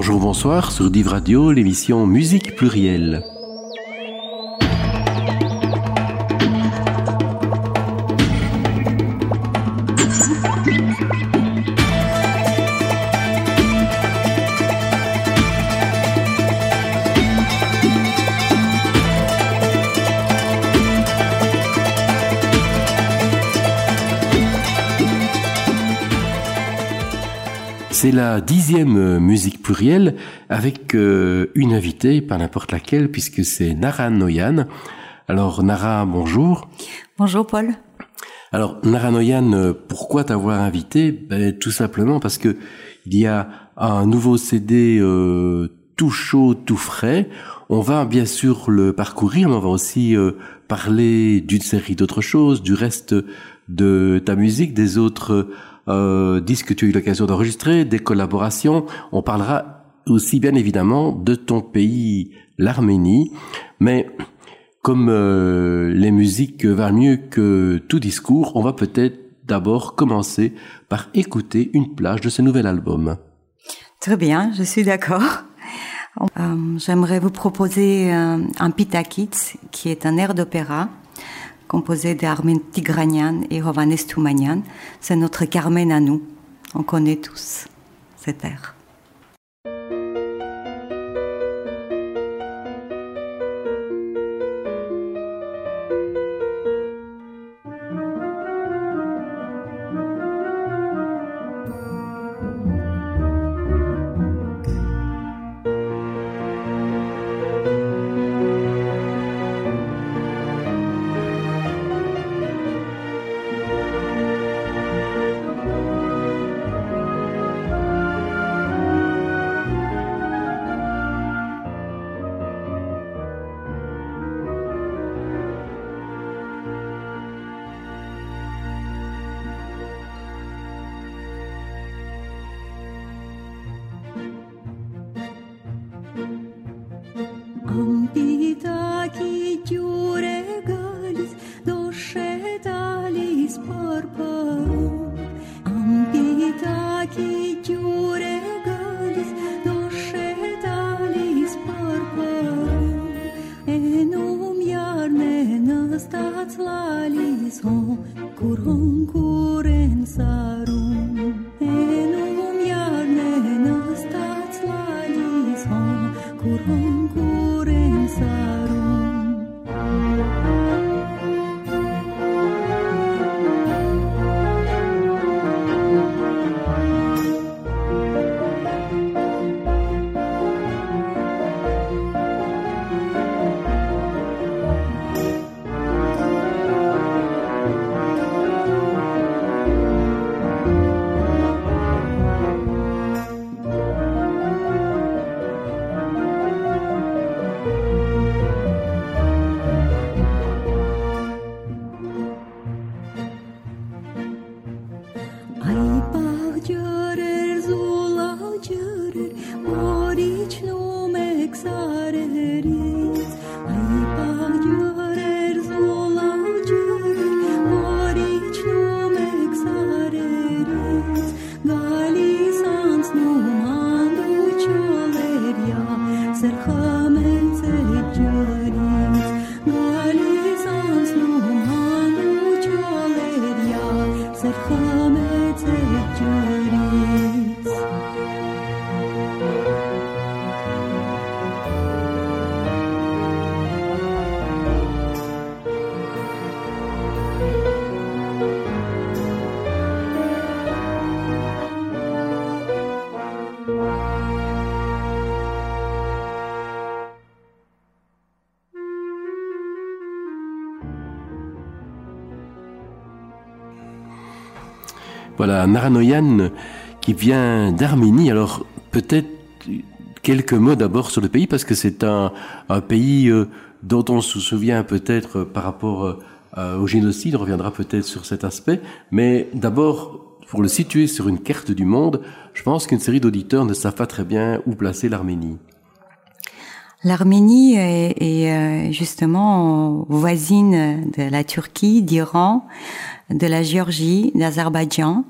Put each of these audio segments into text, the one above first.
Bonjour, bonsoir sur Div Radio, l'émission Musique plurielle. La dixième euh, musique plurielle avec euh, une invitée, pas n'importe laquelle, puisque c'est Nara Noyan. Alors Nara, bonjour. Bonjour Paul. Alors Nara Noyan, euh, pourquoi t'avoir invité ben, Tout simplement parce que il y a un nouveau CD tout chaud, tout frais. On va bien sûr le parcourir, mais on va aussi parler d'une série d'autres choses, du reste de ta musique, des autres euh, que tu as eu l'occasion d'enregistrer, des collaborations. On parlera aussi bien évidemment de ton pays, l'Arménie, mais comme euh, les musiques valent mieux que tout discours, on va peut-être d'abord commencer par écouter une plage de ce nouvel album. Très bien, je suis d'accord. Euh, J'aimerais vous proposer un, un Pitakits, qui est un air d'opéra composé d'Armin Tigranian et Rovanes Toumanian. C'est notre Carmen à nous. On connaît tous cet air. Voilà, Naranoyan qui vient d'Arménie. Alors peut-être quelques mots d'abord sur le pays parce que c'est un, pays euh, dont on se souvient peut-être par rapport euh, au génocide. On reviendra peut-être sur cet aspect. Mais d'abord, pour le situer sur une carte du monde, je pense qu'une série d'auditeurs ne savent pas très bien où placer l'Arménie. L'Arménie est, justement voisine de la Turquie, d'Iran, de la Géorgie, d'Azerbaïdjan.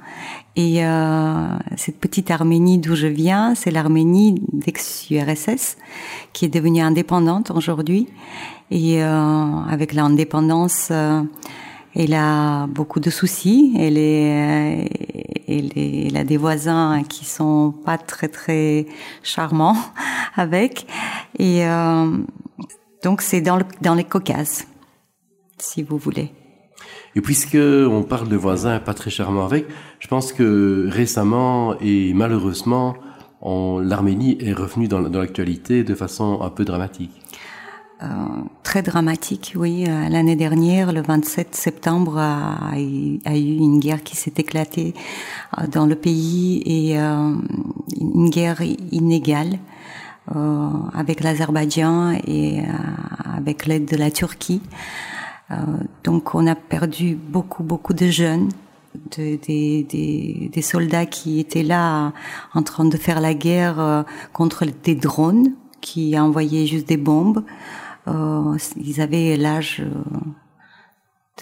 Et cette petite Arménie d'où je viens, c'est l'Arménie d'ex-URSS, qui est devenue indépendante aujourd'hui. Et avec l'indépendance, elle a beaucoup de soucis. Elle est, elle, elle, a des voisins qui sont pas très très charmants avec. Et euh, donc c'est dans, le, dans les Caucases, si vous voulez. Et puisque on parle de voisins pas très charmants avec, je pense que récemment et malheureusement, l'Arménie est revenue dans, l'actualité de façon un peu dramatique. Euh, très dramatique, oui. Euh, l'année dernière, le 27 septembre, a, a, eu une guerre qui s'est éclatée euh, dans le pays et une guerre inégale avec l'Azerbaïdjan et avec l'aide de la Turquie. Donc, on a perdu beaucoup, beaucoup de jeunes, de, des, des, des, soldats qui étaient là en train de faire la guerre contre des drones qui envoyaient juste des bombes. Euh, ils avaient l'âge euh,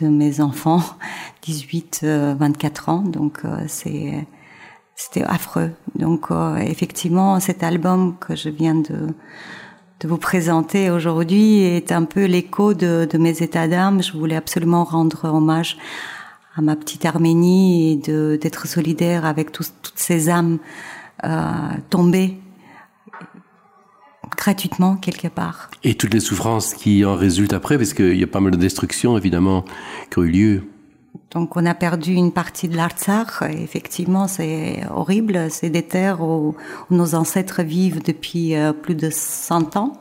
de mes enfants, 18, 24 euh, ans, donc c'est c'était affreux. Donc effectivement, cet album que je viens de de vous présenter aujourd'hui est un peu l'écho de, mes états d'âme. Je voulais absolument rendre hommage à ma petite Arménie et d'être solidaire avec toutes ces âmes euh, tombées gratuitement quelque part. Et toutes les souffrances qui en résultent après, parce qu'il y a pas mal de destructions évidemment qui ont eu lieu. Donc on a perdu une partie de l'Artsakh. Effectivement, c'est horrible. C'est des terres où, nos ancêtres vivent depuis euh, plus de 100 ans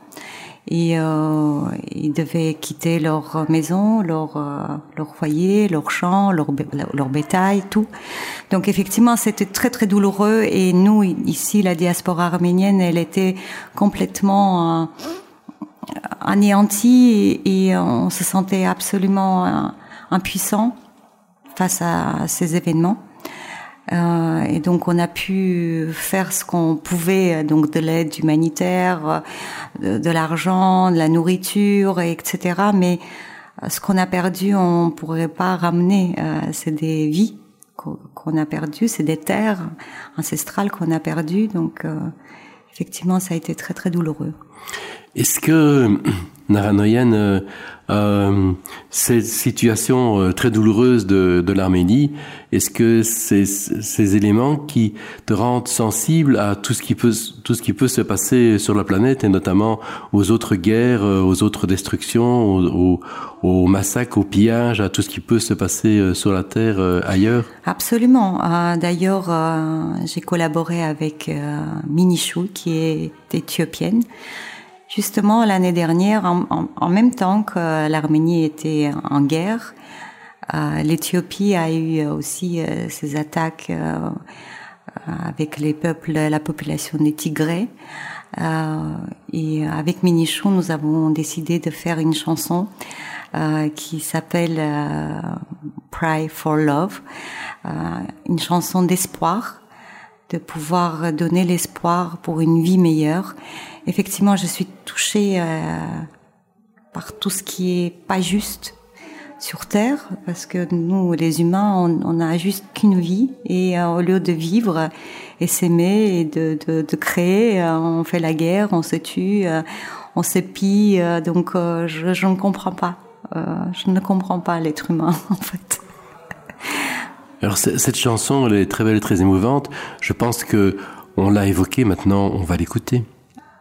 et euh, ils devaient quitter leur maison, leur euh, foyer, leur champ, leur bétail, tout. Donc effectivement, c'était très très douloureux et nous ici, la diaspora arménienne, elle était complètement euh, anéantie et, on se sentait absolument impuissant face à ces événements. Euh, et donc on a pu faire ce qu'on pouvait, donc de l'aide humanitaire, de, l'argent, de la nourriture, etc. Mais ce qu'on a perdu, on pourrait pas ramener. Euh, c'est des vies qu'on a perdues, c'est des terres ancestrales qu'on a perdues. Donc euh, effectivement, ça a été très très douloureux. Est-ce que Naranoyan, euh, euh, cette situation euh, très douloureuse de, l'Arménie, est-ce que ces, ces éléments qui te rendent sensible à tout ce qui peut tout ce qui peut se passer sur la planète et notamment aux autres guerres, aux autres destructions, aux, massacres, aux pillages, à tout ce qui peut se passer sur la terre ailleurs? Absolument. D'ailleurs, j'ai collaboré avec Minichou qui est éthiopienne. Justement, l'année dernière, en, même temps que l'Arménie était en guerre, euh, l'Éthiopie a eu aussi euh, ses attaques euh, avec les peuples, la population des Tigrés. et avec Minichou, nous avons décidé de faire une chanson qui s'appelle Pray for Love, une chanson d'espoir de pouvoir donner l'espoir pour une vie meilleure. Effectivement, je suis touchée euh, par tout ce qui est pas juste sur Terre, parce que nous, les humains, on, on a juste qu'une vie, et euh, au lieu de vivre et s'aimer et de, créer, euh, on fait la guerre, on se tue, on se pille, donc je, je, ne comprends pas. je ne comprends pas l'être humain, en fait. Alors cette chanson, elle est très belle et très émouvante. Je pense que on l'a évoquée. Maintenant, on va l'écouter.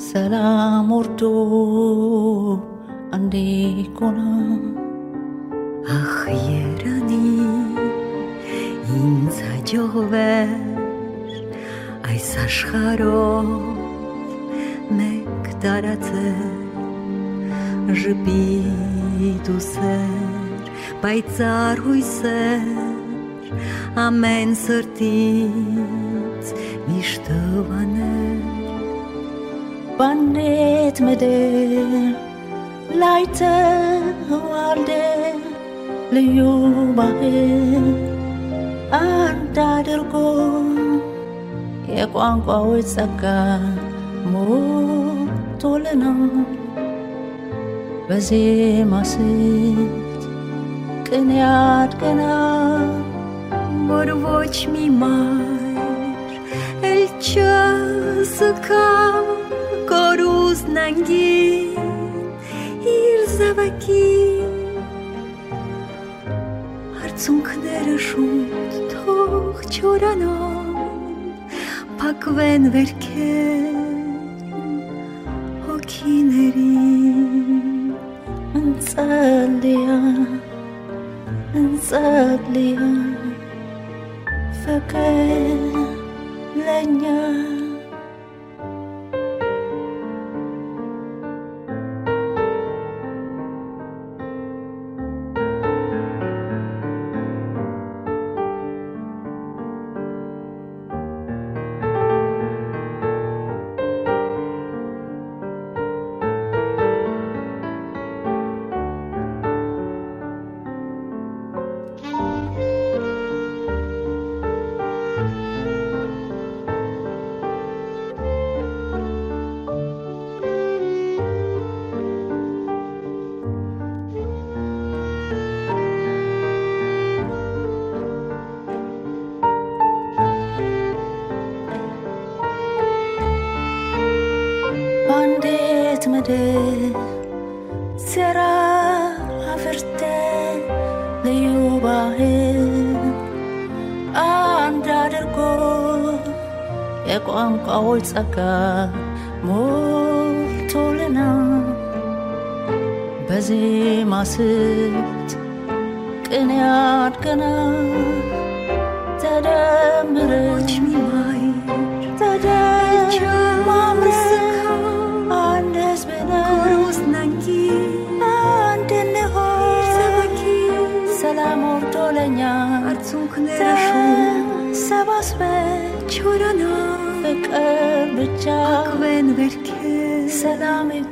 Սալամորտո անդի կոնա Ախ երանի ինձ հաջողվեր այս աշխարհով մեկ տարածել ժպիտ ու սեր բայց արհույսեր ամեն սրտից միշտ վանել ባኔት ምድር ላይ ተዋልደ ልዩ ባህል አንድ አድርጎ የቋንቋዎች ጸጋ ሞልቶልናል በዜማ ስልት ቅን ያድገናል ወድቦች ሚማር እልቻ ስካ կորուզնանգին իր զավակին արցունքները շուտ թող չորանան փակվեն վերքեն հոգիների ընծալիան ընծալիան ֆակել լանյան ጸጋ ሞልቶልና በዜማ ስት ቅን ያድገና olacak Hak ben verirken Selamet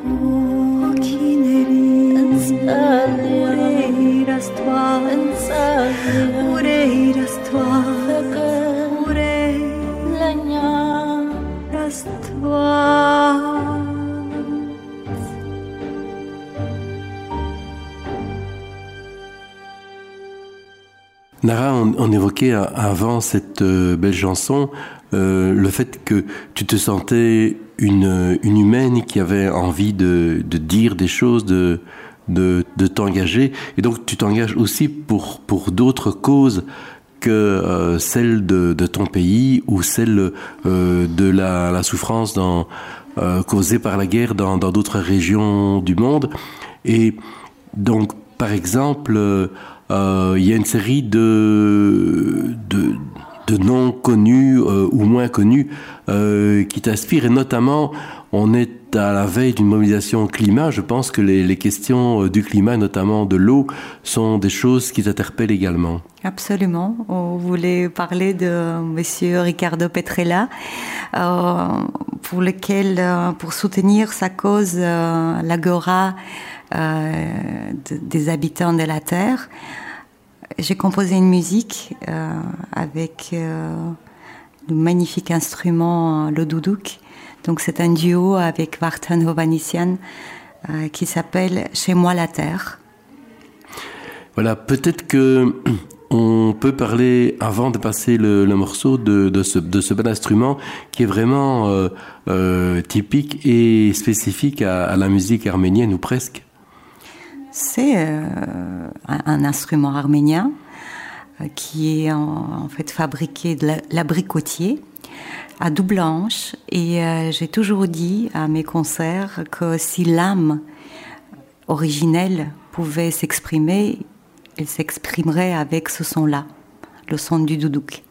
on, évoquait avant cette euh, belle chanson euh, le fait que tu te sentais une, une humaine qui avait envie de, de dire des choses, de, de, de t'engager. Et donc tu t'engages aussi pour, pour d'autres causes que euh, celle de, ton pays ou celle euh, de la, la souffrance dans, causée par la guerre dans d'autres régions du monde. Et donc, par exemple, il y a une série de, de, de noms connus euh, ou moins connus euh, qui t'inspirent. Et notamment, on est à la veille d'une mobilisation climat. Je pense que les, questions euh, du climat, notamment de l'eau, sont des choses qui t'interpellent également. Absolument. On voulait parler de Monsieur Ricardo Petrella, euh, pour lequel, euh, pour soutenir sa cause, euh, l'agora euh, de- des habitants de la terre, j'ai composé une musique euh, avec euh, le magnifique instrument euh, le doudouk. Donc c'est un duo avec Vartan Hovhannissian euh, qui s'appelle Chez moi la terre. Voilà, peut-être que on peut parler, avant de passer le, morceau, de, ce, de ce bel instrument qui est vraiment euh, euh, typique et spécifique à la musique arménienne ou presque. C'est euh, un, instrument arménien euh, qui est en, fait fabriqué de la- l'abricotier à double hanche. Et euh, j'ai toujours dit à mes concerts que si l'âme originelle pouvait s'exprimer, elle s'exprimerait avec ce son-là, le son du doudouk.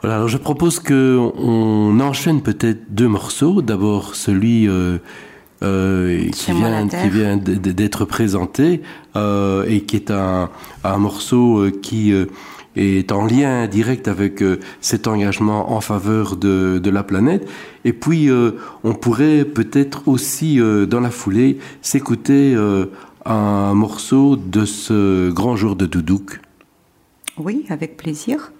Voilà, alors je propose que on enchaîne peut-être deux morceaux. D'abord celui euh, qui, vient, qui vient d'être présenté euh, et qui est un, un morceau euh, qui euh, est en lien direct avec cet engagement en faveur de, de la planète. Et puis on pourrait peut-être aussi dans la foulée s'écouter un morceau de ce grand jour de Doudouk. Oui, avec plaisir.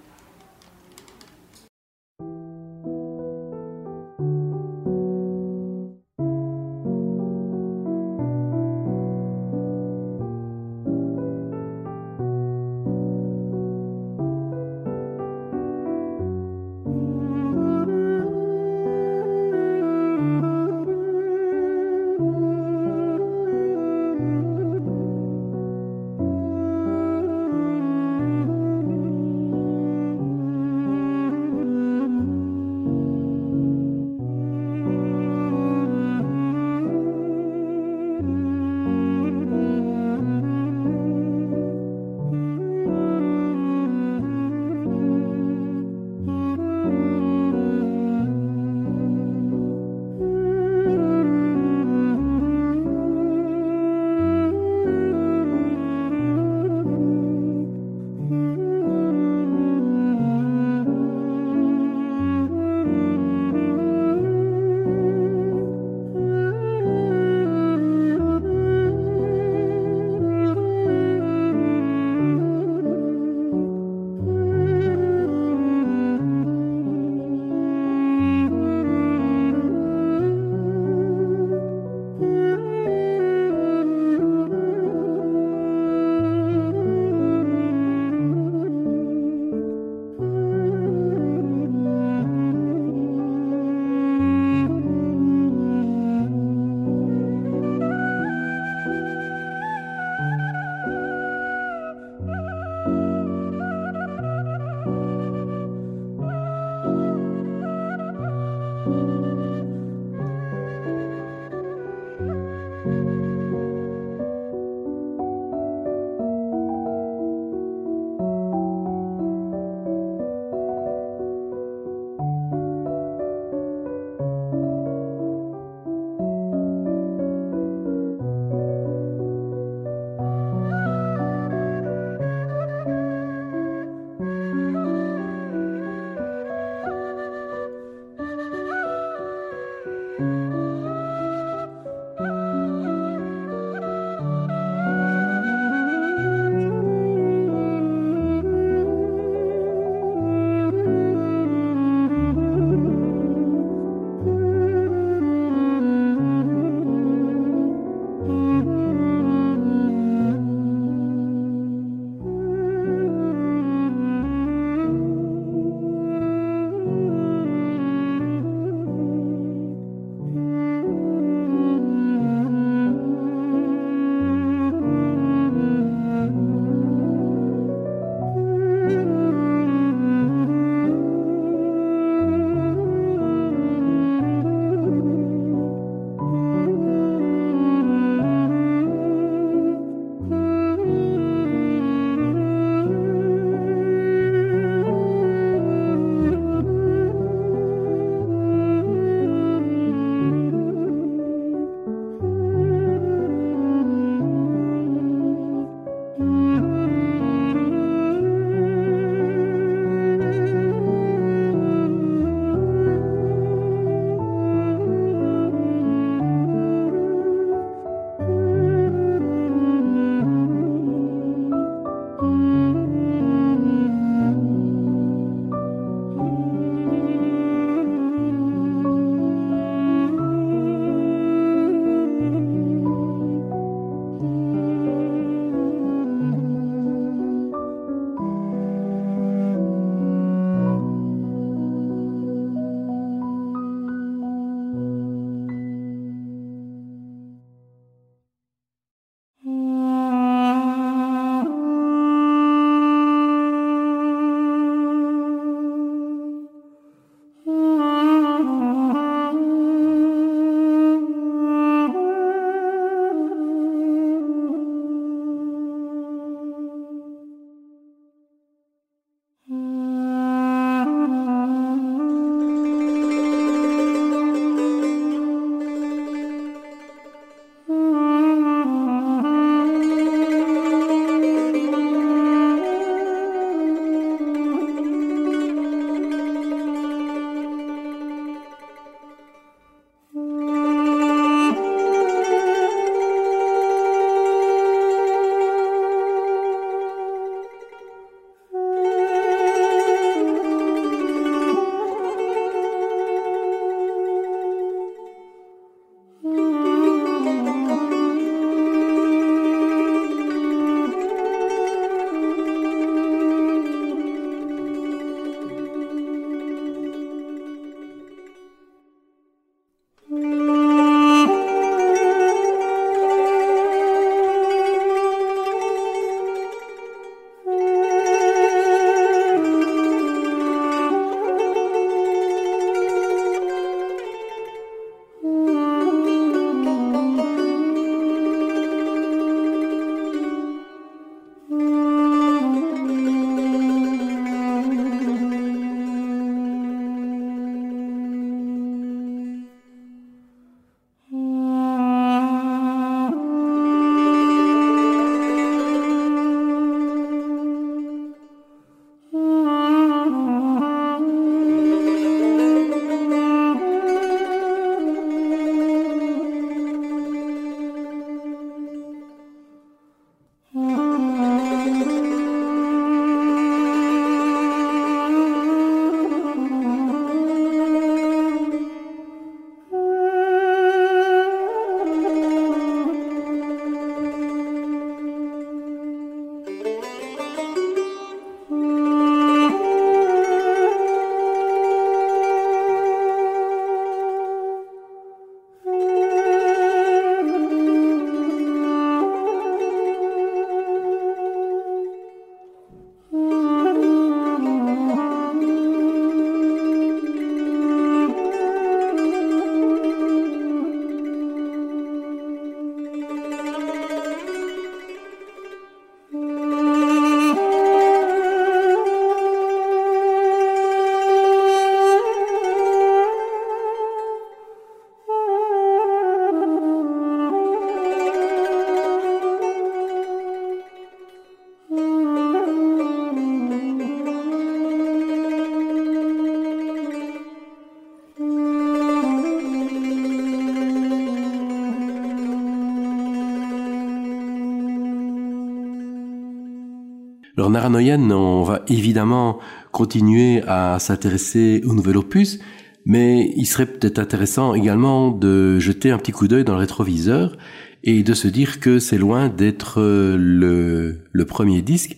On va évidemment continuer à s'intéresser au nouvel opus, mais il serait peut-être intéressant également de jeter un petit coup d'œil dans le rétroviseur et de se dire que c'est loin d'être le, le premier disque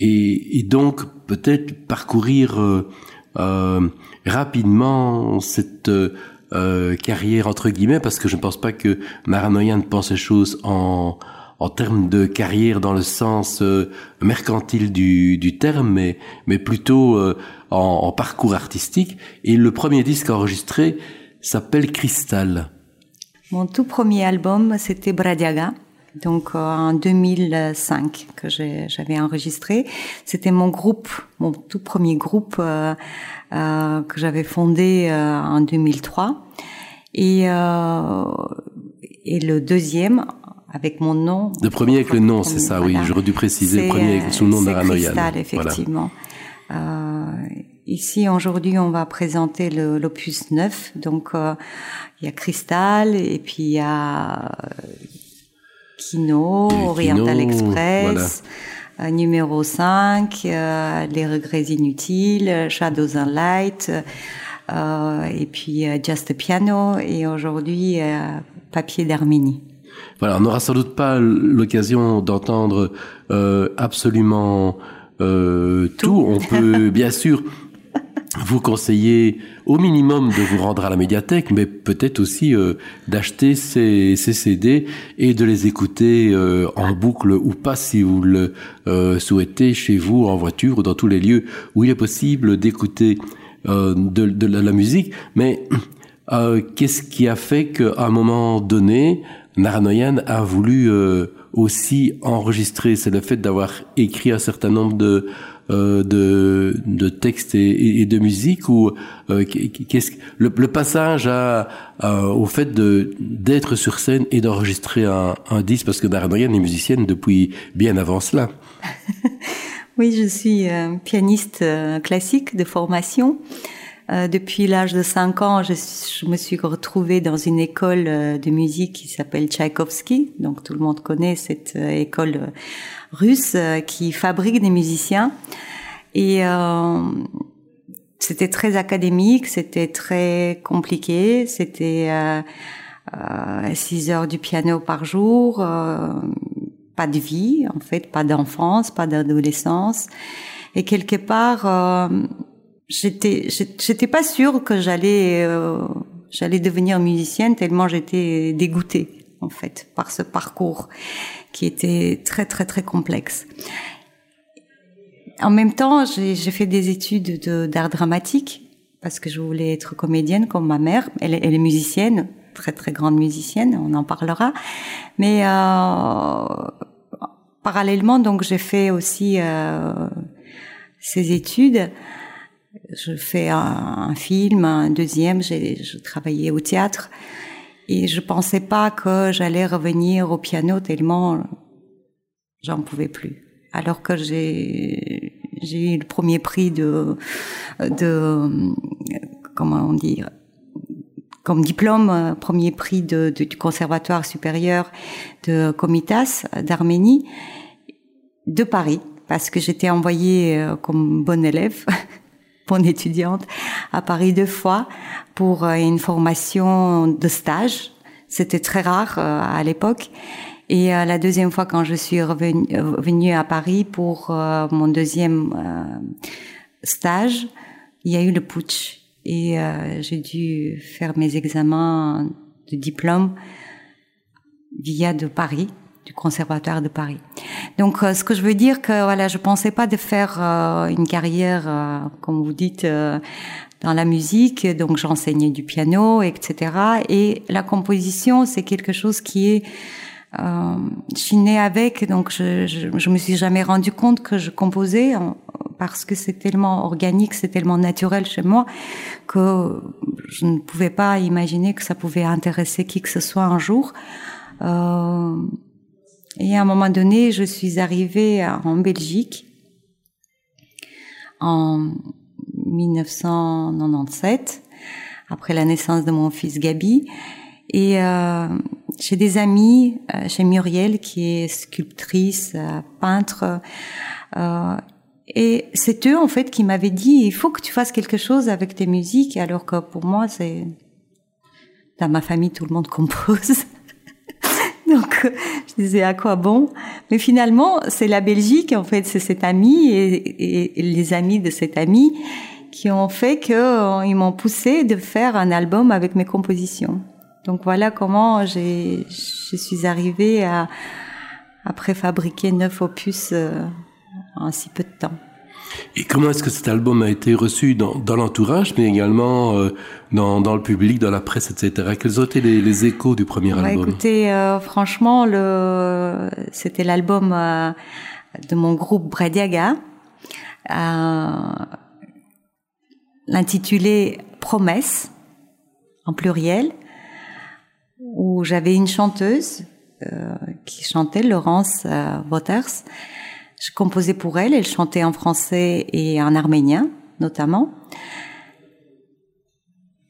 et, donc peut-être parcourir euh, euh, rapidement cette euh, carrière entre guillemets parce que je ne pense pas que Maranoyan pense les choses en en termes de carrière dans le sens euh, mercantile du, du terme, mais, mais plutôt euh, en, en, parcours artistique. Et le premier disque enregistré s'appelle Cristal. Mon tout premier album, c'était Bradiaga. Donc euh, en 2005 que j'avais enregistré, c'était mon groupe, mon tout premier groupe euh, euh, que j'avais fondé en 2003, et et le deuxième avec mon nom. Le premier avec le nom, c'est ça, voilà. oui. J'aurais dû préciser. Le premier avec sous le nom d'Aranoyan. Effectivement. Voilà. Euh, ici, aujourd'hui, on va présenter l'opus 9. Donc, euh, il y a Cristal, et puis il y a Kino, Oriental Express, voilà. euh, numéro 5, euh, Les regrets inutiles, Shadows and Light, euh, et puis Just a Piano, et aujourd'hui, Papier d'Arménie. Voilà, on n'aura sans doute pas l'occasion d'entendre euh, absolument euh, tout. tout. On peut bien sûr vous conseiller au minimum de vous rendre à la médiathèque, mais peut-être aussi euh, d'acheter ces, ces, CD et de les écouter euh, en boucle ou pas si vous le euh, souhaitez chez vous, en voiture ou dans tous les lieux où il est possible d'écouter euh, de, de, la musique. Mais euh, qu'est-ce qui a fait qu'à un moment donné, Naranoyan a voulu euh, aussi enregistrer, c'est le fait d'avoir écrit un certain nombre de euh, de, de textes et, de musique ou euh, qu'est-ce le, le, passage à, au fait de d'être sur scène et d'enregistrer un, un, disque parce que Naranoyan est musicienne depuis bien avant cela. oui, je suis pianiste classique de formation. Euh, depuis l'âge de 5 ans, je, je, me suis retrouvée dans une école euh, de musique qui s'appelle Tchaïkovski. Donc tout le monde connaît cette euh, école russe qui fabrique des musiciens. Et c'était très académique, c'était très compliqué, c'était euh, 6 heures du piano par jour, pas de vie en fait, pas d'enfance, pas d'adolescence. Et quelque part j'étais j'étais pas sûre que j'allais euh, j'allais devenir musicienne tellement j'étais dégoûtée en fait par ce parcours qui était très très très complexe. En même temps, j'ai fait des études d'art dramatique parce que je voulais être comédienne comme ma mère. Elle, elle, est musicienne, très très grande musicienne, on en parlera. Mais euh, parallèlement, donc j'ai fait aussi euh, ces études je fais un, film, un deuxième, j'ai je travaillais au théâtre et je pensais pas que j'allais revenir au piano tellement j'en pouvais plus. Alors que j'ai eu le premier prix de comment on dit comme diplôme premier prix du conservatoire supérieur de Comitas d'Arménie de Paris parce que j'étais envoyée euh, comme bonne élève bonne étudiante à Paris deux fois pour euh, une formation de stage. C'était très rare euh, à l'époque. Et euh, la deuxième fois, quand je suis revenue à Paris pour mon deuxième stage, il y a eu le putsch et j'ai dû faire mes examens de diplôme via de Paris du conservatoire de Paris. Donc, euh, ce que je veux dire que voilà, je pensais pas de faire euh, une carrière, euh, comme vous dites, dans la musique. Donc, j'enseignais du piano, etc. Et la composition, c'est quelque chose qui est euh, je suis née avec, donc je, je, je me suis jamais rendu compte que je composais parce que c'est tellement organique, c'est tellement naturel chez moi que je ne pouvais pas imaginer que ça pouvait intéresser qui que ce soit un jour. Euh, et à un moment donné, je suis arrivée en Belgique en 1997, après la naissance de mon fils Gabi. Et euh, j'ai des amis, euh, chez Muriel, qui est sculptrice, euh, peintre, Euh, et c'est eux en fait qui m'avaient dit il faut que tu fasses quelque chose avec tes musiques alors que pour moi c'est dans ma famille tout le monde compose. Donc je disais à quoi bon? Mais finalement c'est la Belgique en fait c'est cet ami et, les amis de cet ami qui ont fait que euh, ils m'ont poussé de faire un album avec mes compositions. Donc voilà comment je suis arrivée à à préfabriquer neuf opus. Euh, en si peu de temps. Et comment est-ce que cet album a été reçu dans, dans l'entourage, mais également euh, dans, dans, le public, dans la presse, etc. Quels ont été les, les échos du premier ouais, album? Écoutez, euh, franchement, le, c'était l'album euh, de mon groupe Bradiaga, l'intitulé Promesse, en pluriel, où j'avais une chanteuse qui chantait, Laurence Waters, je composais pour elle, elle chantait en français et en arménien notamment.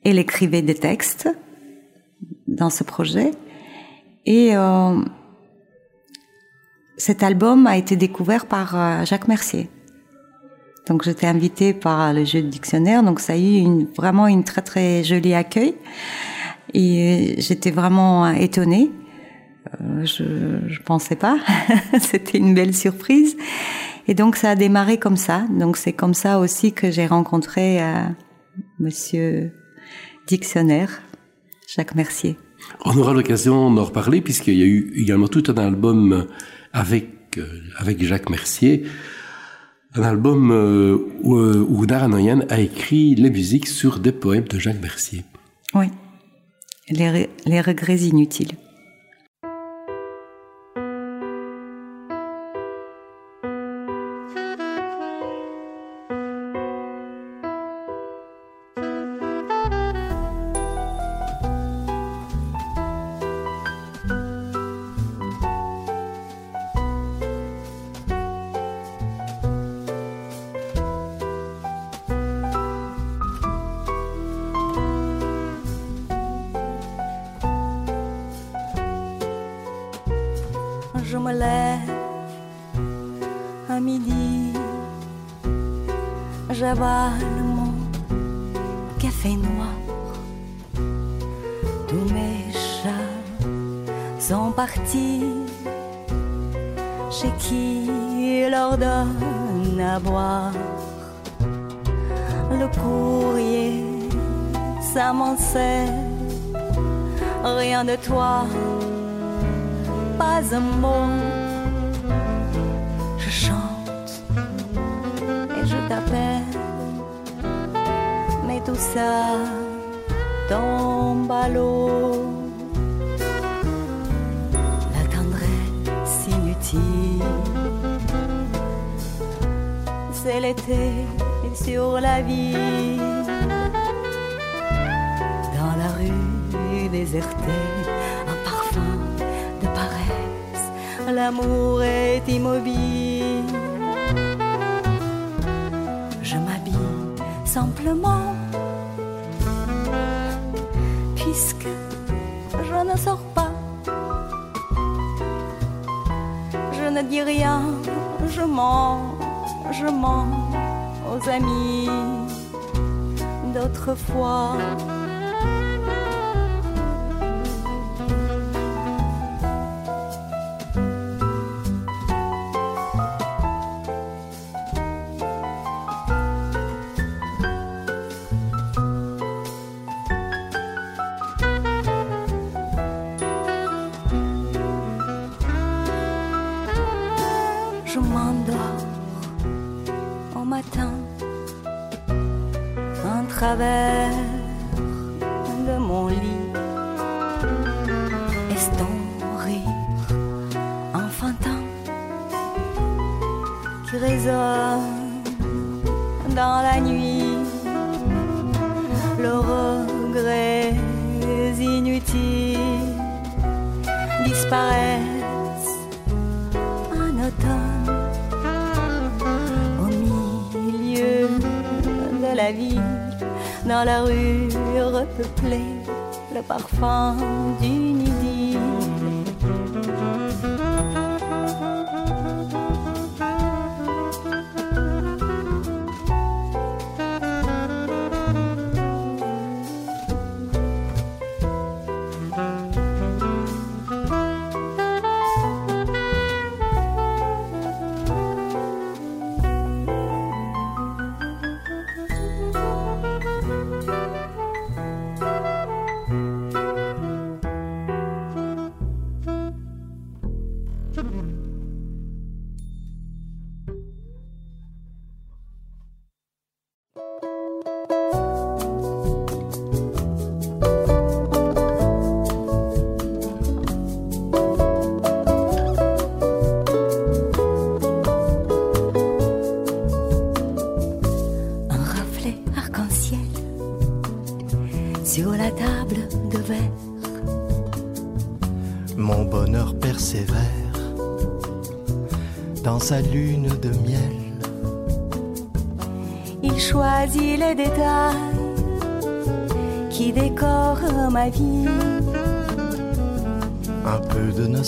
Elle écrivait des textes dans ce projet et euh, cet album a été découvert par euh, Jacques Mercier. Donc j'étais invitée par le jeu de dictionnaire, donc ça a eu vraiment une très très jolie accueil et j'étais vraiment étonnée. Euh, je je pensais pas. C'était une belle surprise. Et donc ça a démarré comme ça. Donc c'est comme ça aussi que j'ai rencontré euh, Monsieur Dictionnaire, Jacques Mercier. On aura l'occasion d'en reparler puisqu'il y a eu également tout un album avec euh, avec Jacques Mercier, un album euh, où, où Dara Noyan a écrit les musiques sur des poèmes de Jacques Mercier. Oui, les, les regrets inutiles. Tombe à l'eau. La tendresse inutile, c'est l'été sur la vie. Dans la rue désertée l'amour est immobile. Je m'habille simplement, je ne sors pas. Je ne dis rien, je mens, je mens aux amis d'autrefois.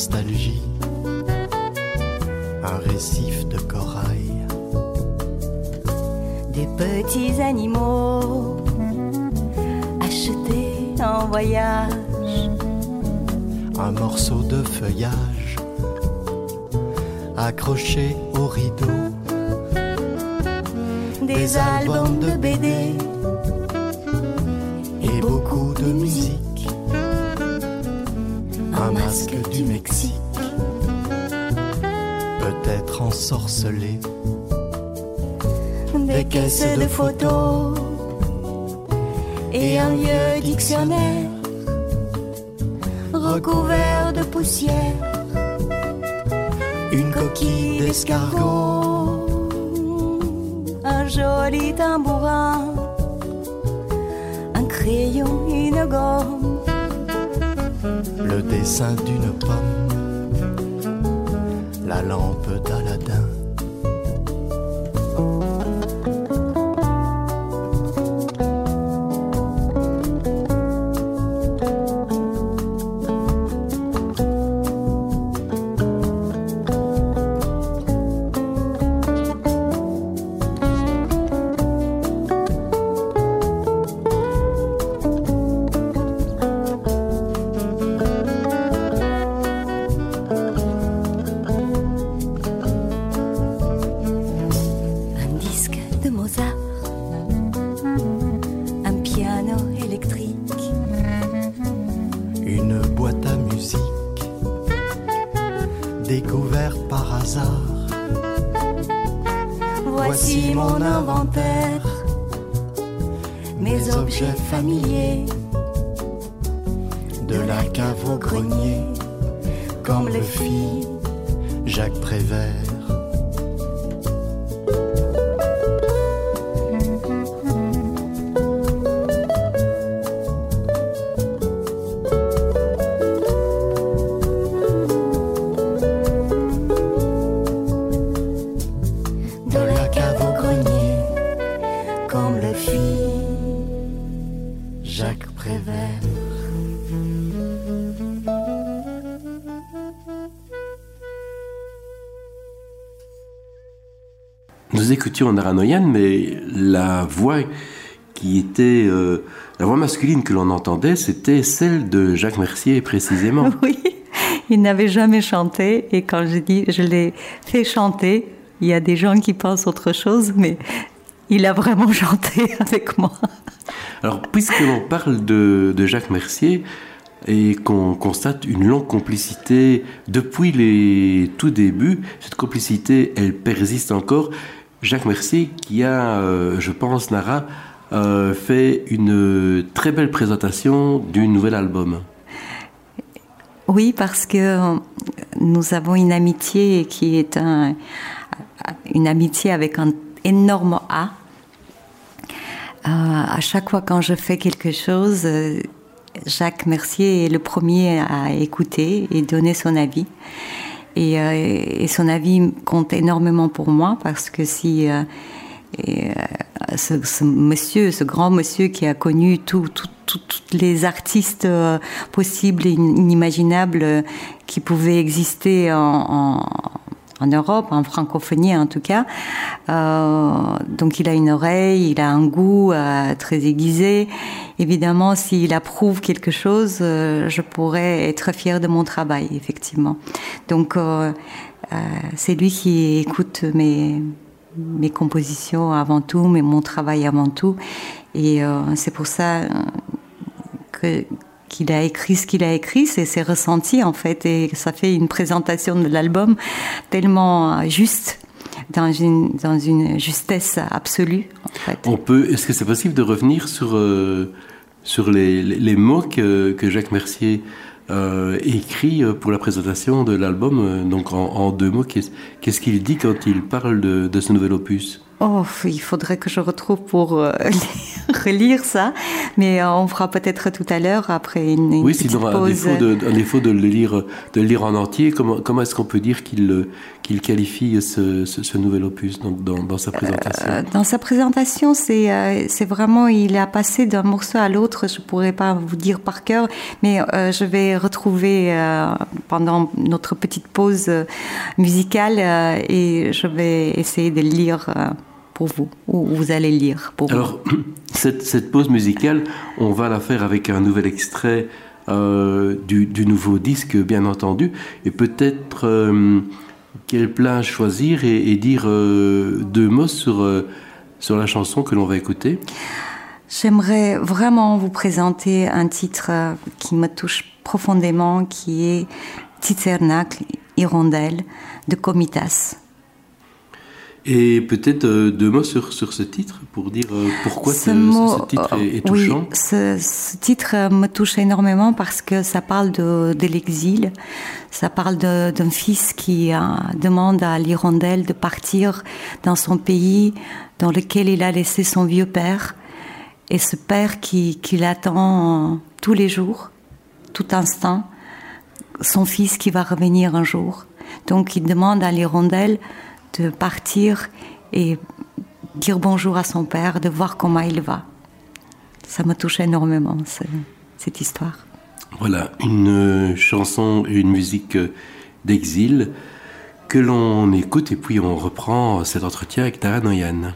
Nostalgie, un récif de corail. Des petits animaux achetés en voyage. Un morceau de feuillage accroché au rideau. De photos et un vieux dictionnaire recouvert de poussière, une coquille d'escargot, un joli tambourin, un crayon, une gomme, le dessin d'une pomme, la lampe Écoutions Naranoyan, mais la voix qui était euh, la voix masculine que l'on entendait, c'était celle de Jacques Mercier précisément. Oui, il n'avait jamais chanté et quand je dis je l'ai fait chanter, il y a des gens qui pensent autre chose, mais il a vraiment chanté avec moi. Alors, puisque l'on parle de, de Jacques Mercier et qu'on constate une longue complicité depuis les tout débuts, cette complicité, elle persiste encore. Jacques Mercier, qui a, euh, je pense, Nara, euh, fait une très belle présentation du nouvel album. Oui, parce que nous avons une amitié qui est un, une amitié avec un énorme A. Euh, à chaque fois quand je fais quelque chose, euh, Jacques Mercier est le premier à écouter et donner son avis. Et, euh, et son avis compte énormément pour moi parce que si euh, et, euh, ce, ce monsieur, ce grand monsieur qui a connu tous les artistes possibles et inimaginables qui pouvaient exister en, en, en Europe, en francophonie en tout cas. Euh, donc il a une oreille, il a un goût euh, très aiguisé. Évidemment, s'il approuve quelque chose, euh, je pourrais être fière de mon travail, effectivement. Donc c'est lui qui écoute mes mes compositions avant tout, mais mon travail avant tout. Et c'est pour ça que qu'il a écrit ce qu'il a écrit, c'est ses ressentis en fait, et ça fait une présentation de l'album tellement euh, juste, dans une, dans une justesse absolue en fait. On peut, est-ce que c'est possible de revenir sur, euh, sur les, les, mots que, que Jacques Mercier euh, écrit pour la présentation de l'album, donc en, deux mots, qu'est-ce, qu'il dit quand il parle de ce nouvel opus? Oh, il faudrait que je retrouve pour euh, relire ça, mais euh, on fera peut-être tout à l'heure après une, une Oui, petite sinon, pause. défaut, de, à défaut de le lire, de le lire en entier, comment, comment est-ce qu'on peut dire qu'il euh, qu'il qualifie ce, ce, ce nouvel opus dans, dans, dans sa présentation? Euh, Dans sa présentation, c'est c'est vraiment, il a passé d'un morceau à l'autre. Je pourrais pas vous dire par cœur, mais je vais retrouver pendant notre petite pause musicale et je vais essayer de le lire pour vous, ou vous allez lire pour vous. Alors, cette, cette pause musicale, on va la faire avec un nouvel extrait euh, du, du nouveau disque, bien entendu, et peut-être euh, quel plat choisir et, et dire euh, deux mots sur, euh, sur la chanson que l'on va écouter. J'aimerais vraiment vous présenter un titre qui me touche profondément, qui est Tizernacle, Hirondelle de Comitas. Et peut-être euh, deux mots sur, sur ce titre pour dire euh, pourquoi ce, Ce mot, ce titre est, est euh, oui, touchant. ce, ce titre me touche énormément parce que ça parle de, de l'exil, ça parle d'un fils qui euh, demande à l'hirondelle de partir dans son pays dans lequel il a laissé son vieux père, et ce père qui, qui l'attend tous les jours, tout instant, son fils qui va revenir un jour. Donc il demande à l'hirondelle de partir et dire bonjour à son père, de voir comment il va. Ça me touche énormément, ce- cette histoire. Voilà, une euh, chanson et une musique euh, d'exil que l'on écoute et puis on reprend cet entretien avec Tara Noyan.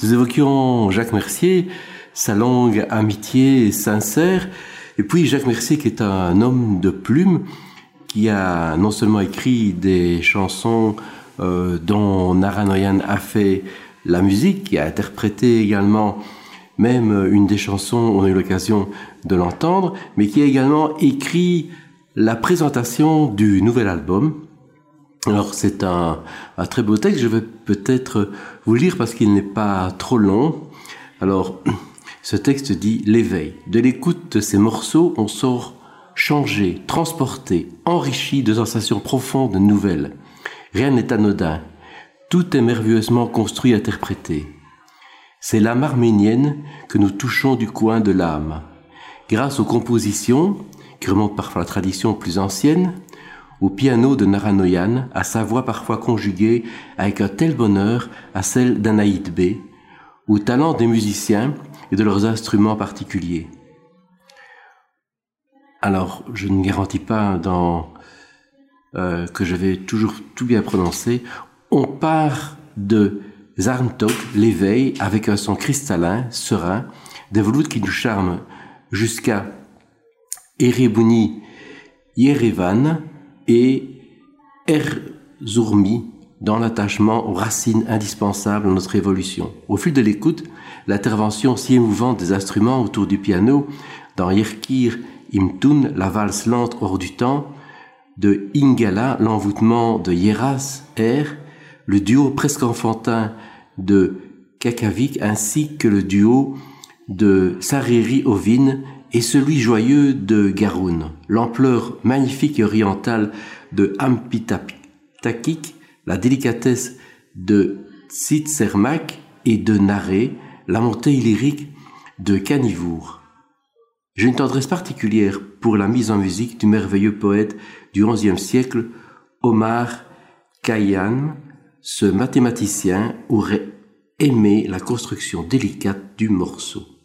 Nous évoquions Jacques Mercier, sa longue amitié sincère, et puis Jacques Mercier qui est un homme de plume, qui a non seulement écrit des chansons euh, dont Naranoyan a fait la musique, qui a interprété également même une des chansons, on a eu l'occasion de l'entendre, mais qui a également écrit la présentation du nouvel album, alors c'est un, très beau texte, je vais peut-être vous lire parce qu'il n'est pas trop long. Alors ce texte dit l'éveil. De l'écoute de ces morceaux, on sort changé, transporté, enrichi de sensations profondes, nouvelles. Rien n'est anodin. Tout est merveilleusement construit, interprété. C'est l'âme arménienne que nous touchons du coin de l'âme. Grâce aux compositions, qui remontent parfois à la tradition plus ancienne, au piano de Naranoyan, à sa voix parfois conjuguée avec un tel bonheur à celle d'Anaïd B, au talent des musiciens et de leurs instruments particuliers. Alors, je ne garantis pas dans, euh, que je vais toujours tout bien prononcer. On part de Zarntok, l'éveil, avec un son cristallin, serein, des veloutes qui nous charment jusqu'à Erebuni Yerevan, et Erzourmi dans l'attachement aux racines indispensables de notre évolution. Au fil de l'écoute, l'intervention si émouvante des instruments autour du piano, dans Yerkir Imtun, la valse lente hors du temps, de Ingala, l'envoûtement de Yeras, R, le duo presque enfantin de Kakavik, ainsi que le duo de Sariri Ovin et celui joyeux de Garoun. L'ampleur magnifique et orientale de Ampitatakik, la délicatesse de Tsitzermak et de Naré, la montée lyrique de Canivour. J'ai une tendresse particulière pour la mise en musique du merveilleux poète du XIe siècle, Omar Khayyam. Ce mathématicien aurait aimé la construction délicate du morceau.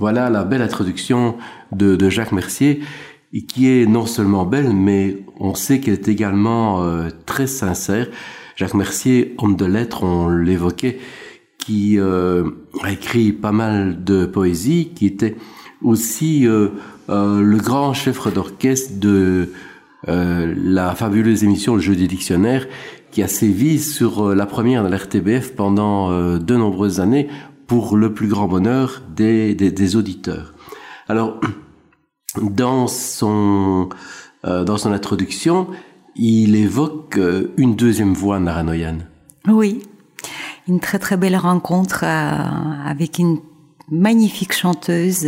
Voilà la belle introduction de, Jacques Mercier, qui est non seulement belle, mais on sait qu'elle est également euh, très sincère. Jacques Mercier, homme de lettres, on l'évoquait, qui euh, a écrit pas mal de poésie, qui était aussi euh, le grand chef d'orchestre de la fabuleuse émission Le jeu des dictionnaires, qui a sévi sur la première de l'RTBF pendant de nombreuses années pour le plus grand bonheur des, des, auditeurs. Alors, dans son, euh, dans son introduction, il évoque euh, une deuxième voix naranoyan. Oui, une très très belle rencontre euh, avec une magnifique chanteuse.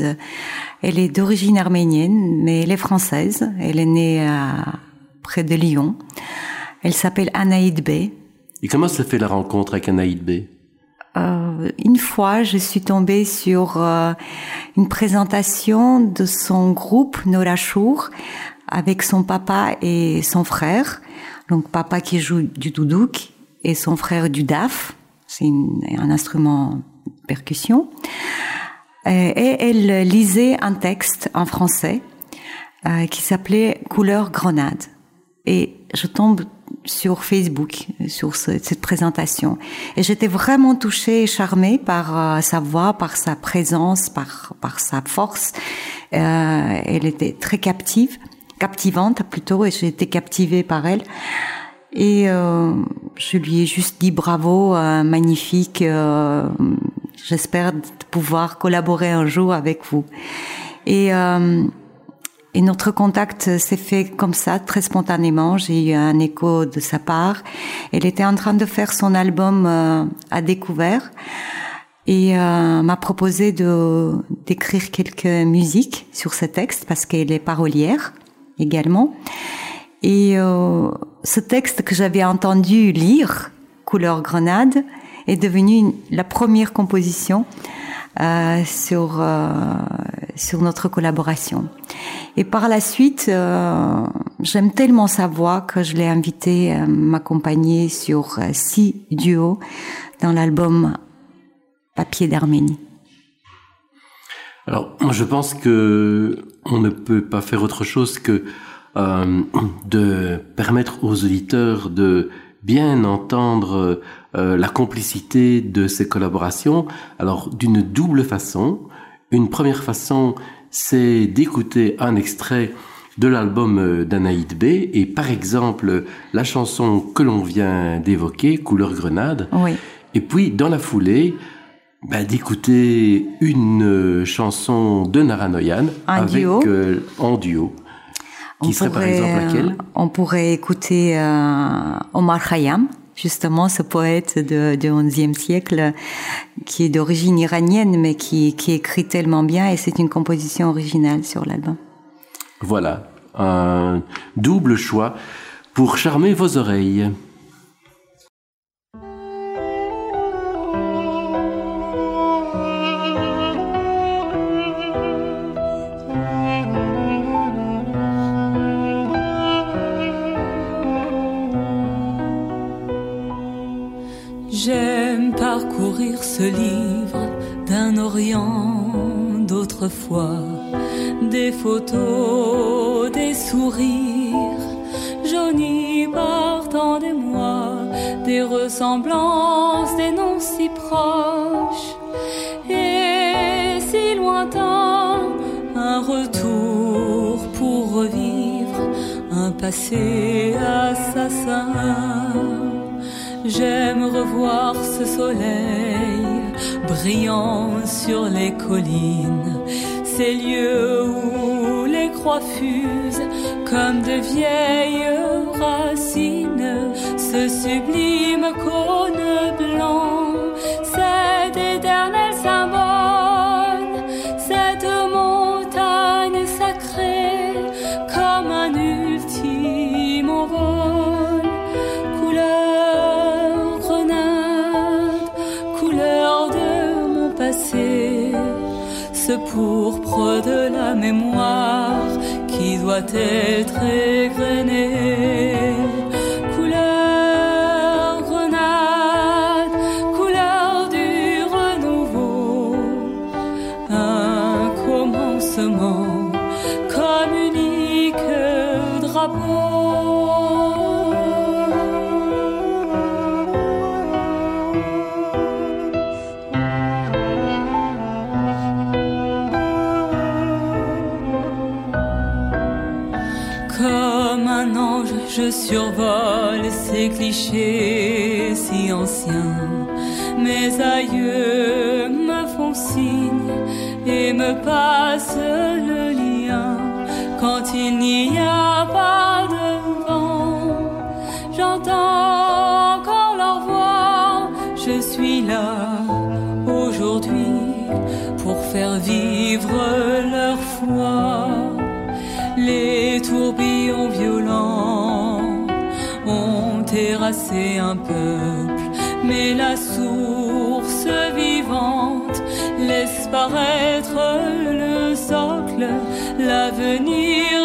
Elle est d'origine arménienne, mais elle est française. Elle est née près de Lyon. Elle s'appelle Anaïd B. Et comment se fait la rencontre avec Anaïd B euh, une fois, je suis tombée sur euh, une présentation de son groupe Nora Chour avec son papa et son frère. Donc papa qui joue du doudouk et son frère du daf, c'est un instrument de percussion. Euh, et elle lisait un texte en français qui s'appelait Couleur grenade. Et je tombe sur Facebook, sur cette présentation. Et j'étais vraiment touchée et charmée par euh, sa voix, par sa présence, par, sa force. Euh, elle était très captive. captivante plutôt, et j'ai été captivée par elle. Et euh, je lui ai juste dit bravo, magnifique. J'espère pouvoir collaborer un jour avec vous. Et, et notre contact s'est fait comme ça, très spontanément. J'ai eu un écho de sa part. Elle était en train de faire son album euh, à découvert et euh, m'a proposé d'écrire quelques musiques sur ce texte parce qu'elle est parolière également. Et euh, ce texte que j'avais entendu lire, Couleur Grenade, est devenu la première composition euh, sur euh, sur notre collaboration. Et par la suite, euh, j'aime tellement sa voix que je l'ai invitée à m'accompagner sur six duos dans l'album Papier d'Arménie. Alors, je pense que on ne peut pas faire autre chose que de permettre aux auditeurs de bien entendre euh, la complicité de ces collaborations. Alors, d'une double façon. Une première façon, c'est d'écouter un extrait de l'album euh, d'Anaïd B. Et par exemple, la chanson que l'on vient d'évoquer, Couleur Grenade. Oui. Et puis, dans la foulée, bah, d'écouter une euh, chanson de Naranoyan avec, duo. euh, en duo. Qui serait par exemple laquelle? On pourrait écouter euh, Omar Khayyam, justement ce poète du XIe siècle qui est d'origine iranienne mais qui, qui écrit tellement bien et c'est une composition originale sur l'album. Voilà, un double choix pour charmer vos oreilles. Des sourires jaunis par tant des mois, des ressemblances, des noms si proches et si lointains, un retour pour revivre un passé assassin. J'aime revoir ce soleil brillant sur les collines, ces lieux où comme de vieilles racines, ce sublime cône blanc, doit être égrené. Si anciens. Mes aïeux me font signe et me passent le lien quand il n'y a pas de vent. J'entends encore leur voix, je suis là aujourd'hui pour faire vivre leur terrassé un peuple, mais la source vivante laisse paraître le socle. L'avenir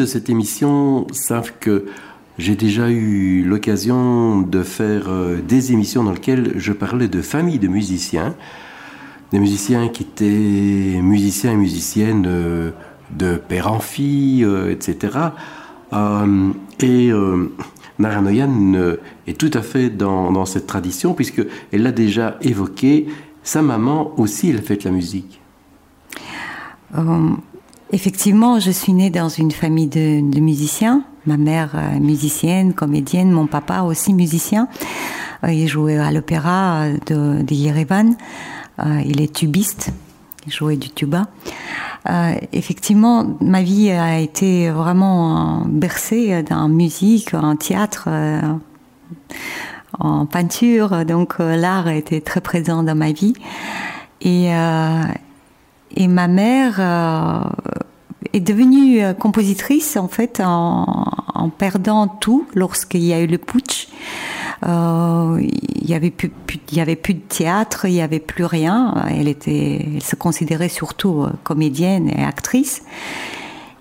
de cette émission savent que j'ai déjà eu l'occasion de faire euh, des émissions dans lesquelles je parlais de familles de musiciens, des musiciens qui étaient musiciens et musiciennes euh, de père en fille, euh, etc. et Naranoyan est tout à fait dans, cette tradition puisqu'elle l'a déjà évoqué. Sa maman aussi, elle fait de la musique. Effectivement, je suis née dans une famille de, musiciens. Ma mère euh, musicienne, comédienne, mon papa aussi musicien. Euh, il jouait à l'opéra de, de Yerevan. Euh, il est tubiste. Il jouait du tuba. effectivement, ma vie a été vraiment bercée la musique, en théâtre, en peinture. Donc l'art été très présent dans ma vie. Et, et ma mère est devenue euh, compositrice en fait en, perdant tout lorsqu'il y a eu le putsch. Euh, il y avait plus, de théâtre, il y avait plus rien. Elle se considérait surtout euh, comédienne et actrice.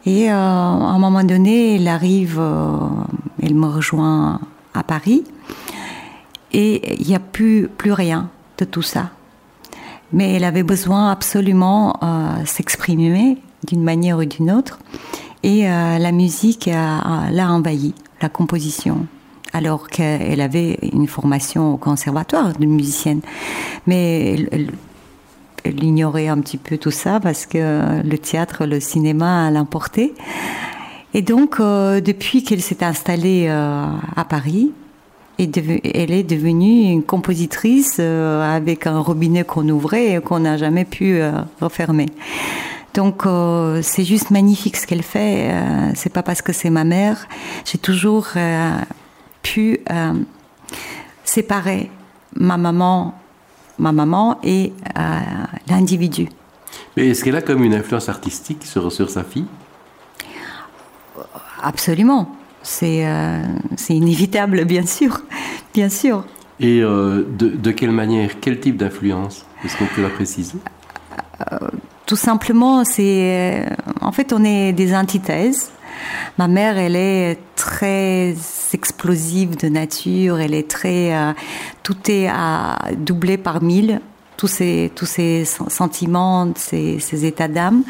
Et euh, à un moment donné, elle arrive, euh, elle me rejoint à Paris, et il n'y a plus rien de tout ça. Mais elle avait besoin absolument euh, s'exprimer d'une manière ou d'une autre, et euh, la musique l'a envahi, la composition alors qu'elle avait une formation au conservatoire de musicienne. Mais elle ignorait un petit peu tout ça parce que le théâtre, le cinéma l'emportait. Et donc, euh, depuis qu'elle s'est installée euh, à Paris, est elle est devenue une compositrice euh, avec un robinet qu'on ouvrait et qu'on n'a jamais pu euh, refermer. Donc euh, c'est juste magnifique ce qu'elle fait. C'est pas parce que c'est ma mère. J'ai toujours pu séparer ma maman, ma maman et l'individu. Mais est-ce qu'elle a comme une influence artistique sur, sur sa fille? Absolument. C'est euh, inévitable, bien sûr, bien sûr. Et euh, de, de quelle manière Quel type d'influence Est-ce qu'on peut la préciser? Tout simplement, c'est euh, en fait on est des antithèses. Ma mère, elle est très explosive de nature. Elle est très euh, tout est à doublé par mille. Tous ces tous ces sen- sentiments, ces, ces états d'âme.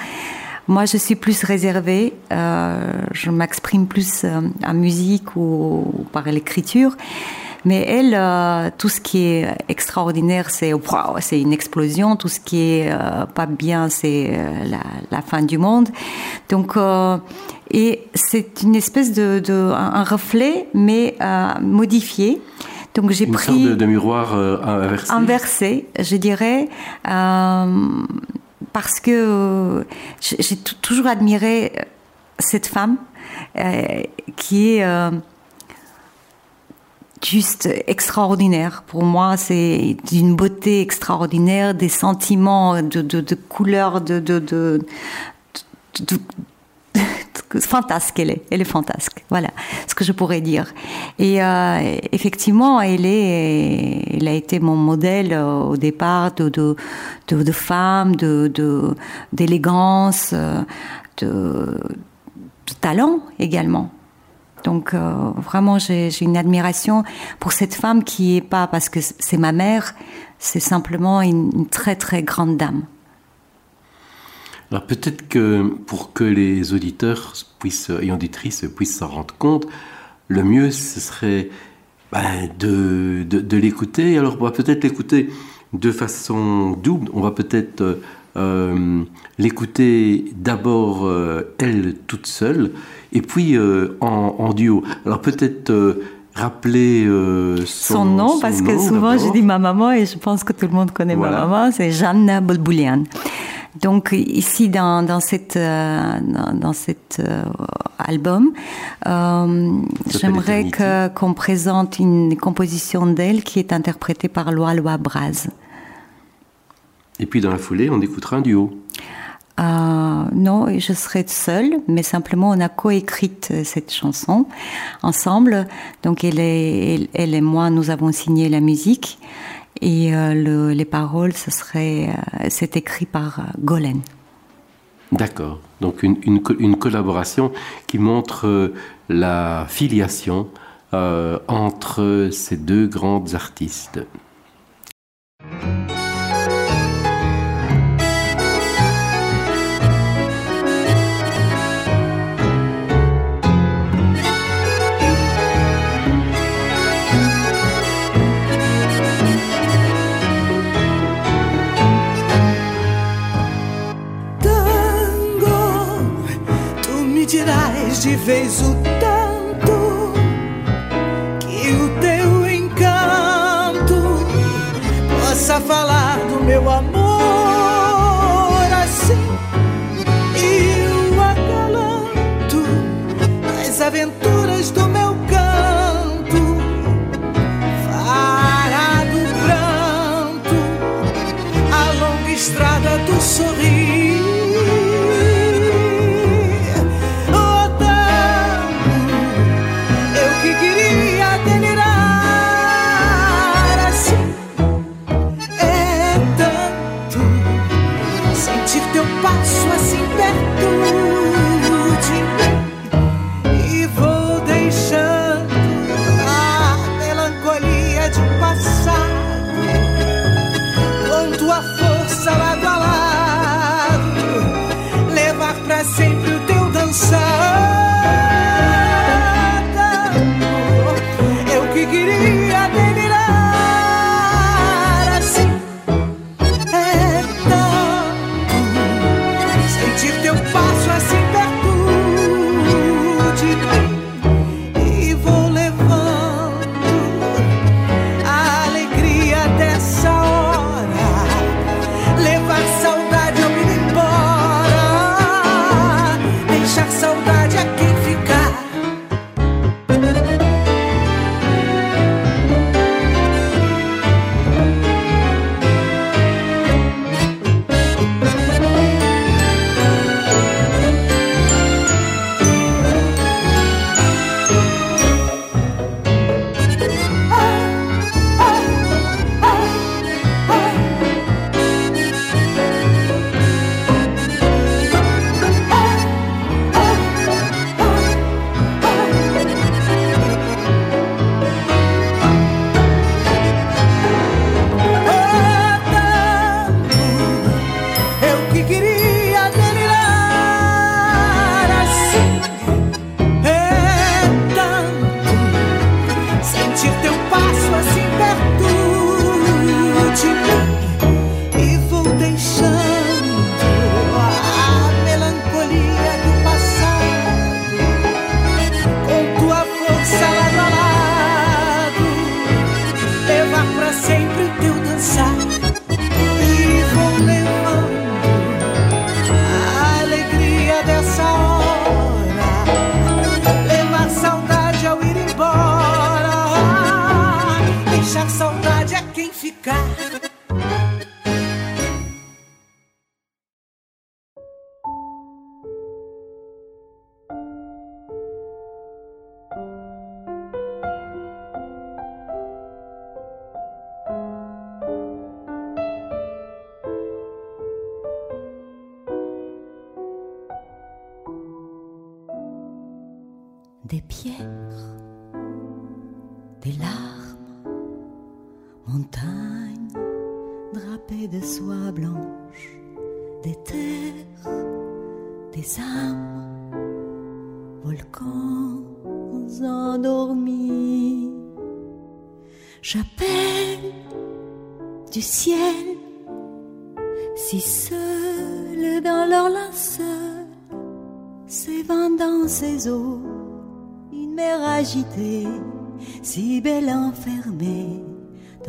Moi, je suis plus réservée. euh, je m'exprime plus euh, en musique ou, ou par l'écriture. Mais elle, euh, tout ce qui est extraordinaire, c'est c'est une explosion. Tout ce qui est euh, pas bien, c'est la, la fin du monde. Donc, et c'est une espèce de, de un, un reflet, mais modifié. Donc j'ai pris sorte de, de miroir euh, inversé inversé, je dirais, euh, parce que euh, j'ai j'ai tou- toujours admiré euh, cette femme euh, qui est juste extraordinaire. Pour moi, c'est d'une beauté extraordinaire, des sentiments de, de, de, de- de- fantasque elle est, elle est fantasque. Voilà ce que je pourrais dire. Et euh, effectivement, elle est, elle a été mon modèle euh, au départ de de, femme, de d'élégance, euh, de, talent également. Donc vraiment, j'ai une admiration pour cette femme qui est pas parce que c'est ma mère, c'est simplement une très très grande dame. Alors peut-être que pour que les auditeurs puissent, et auditrices puissent s'en rendre compte, le mieux ce serait ben, de, de, de l'écouter. Alors on va peut-être l'écouter de façon double. On va peut-être euh, euh, l'écouter d'abord euh, elle toute seule et puis euh, en, en duo. Alors peut-être euh, rappeler euh, son, son nom son parce que souvent je dis ma maman et je pense que tout le monde connaît Voilà. ma maman, c'est Jeanne Bolboulian. Donc ici dans, dans cette euh, dans, dans cet euh, album, euh, j'aimerais qu'on présente une composition d'elle qui est interprétée par Loa Loa Braz. Et puis dans la foulée, on écoutera un duo. Euh, non, je serai seule, mais simplement on a coécrite cette chanson ensemble. Donc elle, est, elle, elle et moi, nous avons signé la musique et euh, le, les paroles, ce serait, euh, c'est écrit par euh, Golen. D'accord. Donc une, une, co- une collaboration qui montre la filiation entre ces deux grandes artistes. De vez o tanto que o teu encanto possa falar do meu amor assim. E o acalanto das aventuras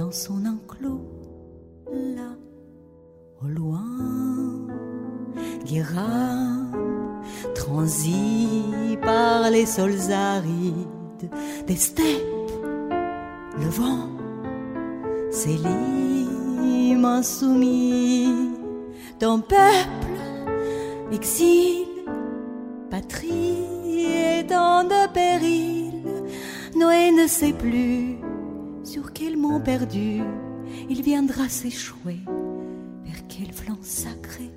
dans son enclos, là, au loin, Guéram, transi par les sols arides des steppes, le vent s'élime insoumis, ton peuple, exil, patrie et tant de périls, Noé ne sait plus sur quel mont perdu il viendra s'échouer, vers quel flanc sacré.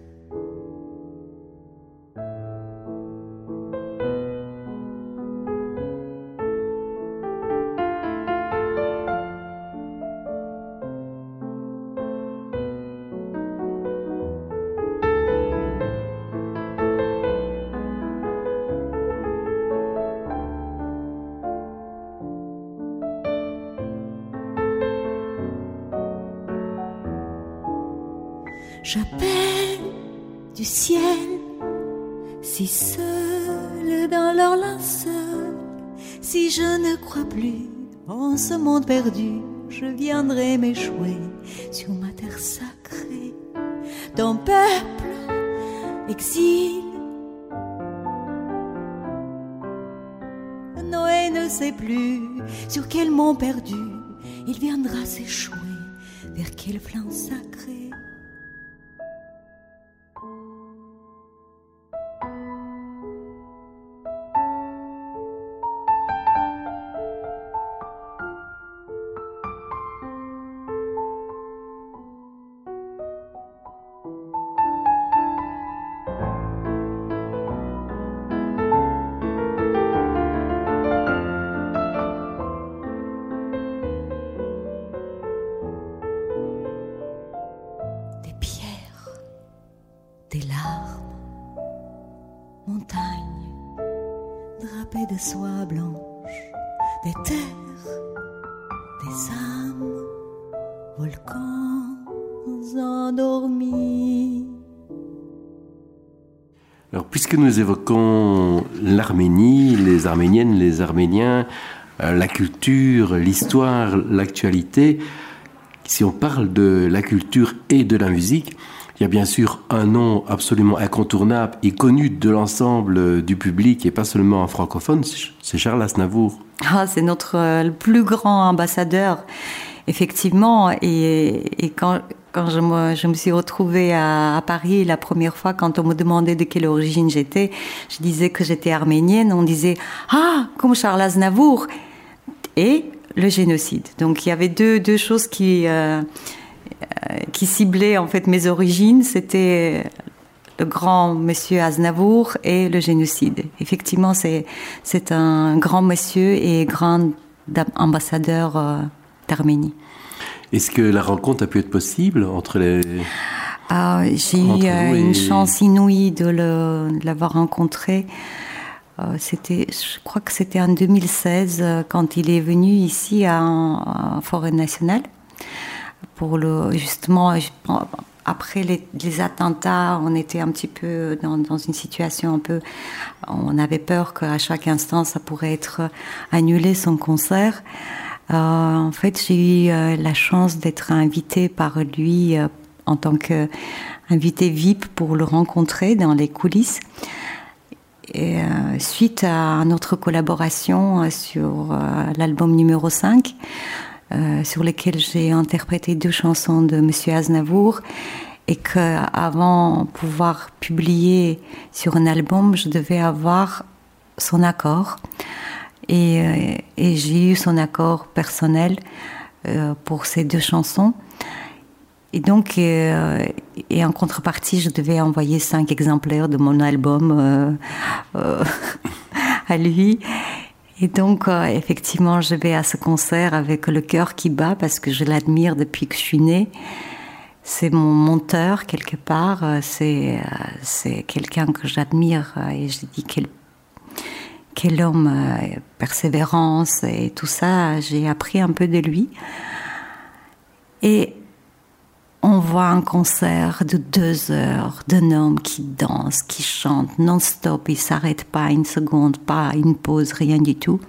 Plus en ce monde perdu, je viendrai m'échouer sur ma terre sacrée. Ton peuple, exil. Noé ne sait plus sur quel mont perdu il viendra s'échouer, vers quel flanc sacré. Puisque nous évoquons l'Arménie, les Arméniennes, les Arméniens, euh, la culture, l'histoire, l'actualité, si on parle de la culture et de la musique, il y a bien sûr un nom absolument incontournable et connu de l'ensemble du public et pas seulement en francophone, c'est Charles Aznavour. Ah, c'est notre euh, plus grand ambassadeur, effectivement. Et quand, quand je, me, suis retrouvée à, Paris la première fois, quand on me demandait de quelle origine j'étais, je disais que j'étais arménienne. On disait Ah, comme Charles Aznavour et le génocide. Donc il y avait deux, choses qui, euh, qui ciblaient en fait mes origines. C'était le grand monsieur Aznavour et le génocide. Effectivement, c'est c'est un grand monsieur et grand ambassadeur euh, d'Arménie. Est-ce que la rencontre a pu être possible entre les ah, J'ai eu euh, une chance inouïe de l'avoir rencontré. Euh, c'était, je crois que c'était en 2016 euh, quand il est venu ici à, à Forêt nationale pour le justement après les, les, attentats, on était un petit peu dans, dans, une situation un peu, on avait peur qu'à chaque instant ça pourrait être annulé son concert. Euh, en fait, j'ai eu euh, la chance d'être invitée par lui euh, en tant qu'invité VIP pour le rencontrer dans les coulisses. Suite à notre collaboration sur l'album numéro 5, sur lequel j'ai interprété deux chansons de Monsieur Aznavour, et qu'avant pouvoir publier sur un album, je devais avoir son accord. Et, et j'ai eu son accord personnel euh, pour ces deux chansons. Et donc, euh, et en contrepartie, je devais envoyer cinq exemplaires de mon album euh, à lui. Et donc, euh, effectivement, je vais à ce concert avec le cœur qui bat parce que je l'admire depuis que je suis née. C'est mon monteur, quelque part. Euh, c'est euh, quelqu'un que j'admire. Et je dis quel, quel homme, persévérance et tout ça. J'ai appris un peu de lui. Et on voit un concert de deux heures d'un homme qui danse, qui chante non-stop, il s'arrête pas une seconde, pas une pause, rien du tout.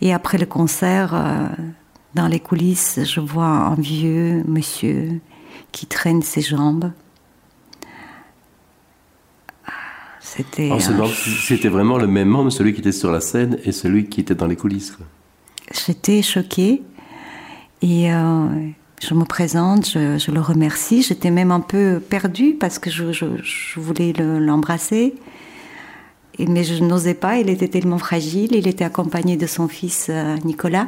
Et après le concert, euh, dans les coulisses, je vois un vieux monsieur qui traîne ses jambes. C'était. C'était vraiment le même homme, celui qui était sur la scène et celui qui était dans les coulisses. J'étais choquée et euh, je me présente, je, le remercie. J'étais même un peu perdue parce que je, voulais l'embrasser. mais je n'osais pas, il était tellement fragile. Il était accompagné de son fils euh, Nicolas.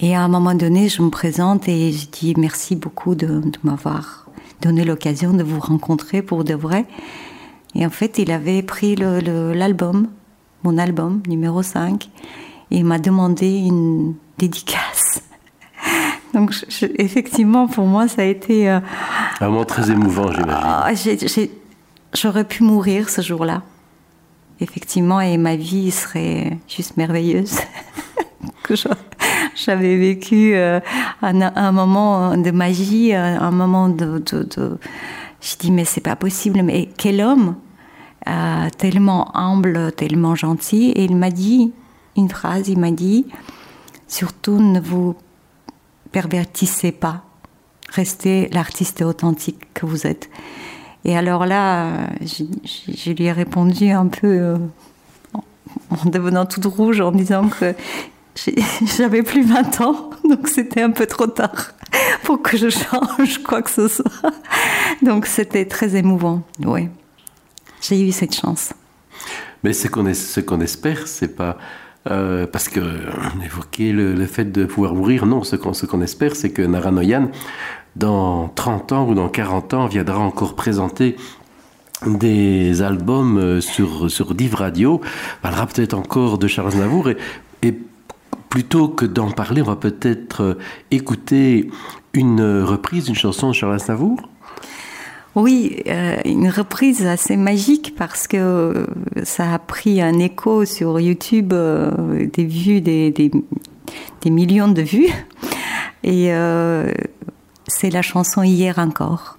Et à un moment donné, je me présente et je dis merci beaucoup de, m'avoir donné l'occasion de vous rencontrer pour de vrai. Et en fait, il avait pris l'album, mon album numéro 5, et il m'a demandé une dédicace. Donc effectivement, pour moi, ça a été... Euh, un moment très émouvant, j'imagine. Ah, j'aurais pu mourir ce jour-là. Effectivement, et ma vie serait juste merveilleuse. que j'avais vécu euh, un, moment de magie, un moment de... Je dis, mais c'est pas possible, mais quel homme euh, tellement humble, tellement gentil. Et il m'a dit une phrase, il m'a dit, surtout ne vous pervertissez pas. Restez l'artiste authentique que vous êtes. Et alors là, je, lui ai répondu un peu euh, en devenant toute rouge en disant que j'avais plus 20 ans, donc c'était un peu trop tard pour que je change quoi que ce soit. Donc c'était très émouvant, oui. J'ai eu cette chance. Mais ce qu'on qu'on espère, c'est pas euh, parce que on évoquait le, fait de pouvoir mourir. Non, ce qu'on espère, c'est que Naranoyan, dans 30 ans ou dans 40 ans, viendra encore présenter des albums euh, sur, sur Div Radio, parlera peut-être encore de Charles Navour, plutôt que d'en parler, on va peut-être euh, écouter une reprise d'une chanson de Charles Navour oui, euh, une reprise assez magique parce que euh, ça a pris un écho sur YouTube, des vues, des, des, millions de vues. Et c'est la chanson Hier encore.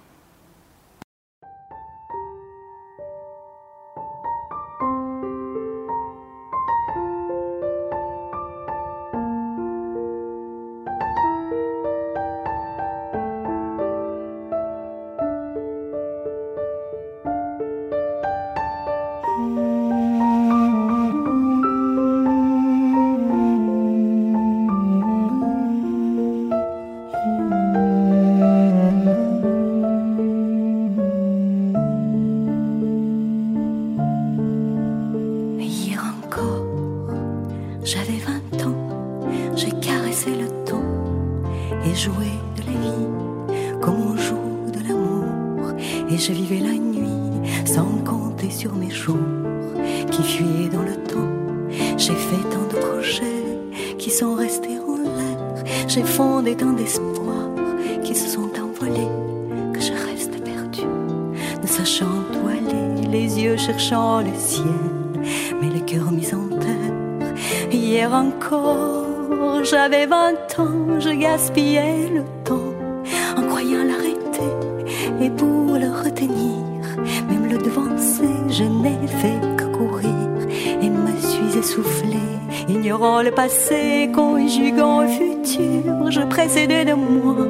Passé, conjuguant futur, je précédais de moi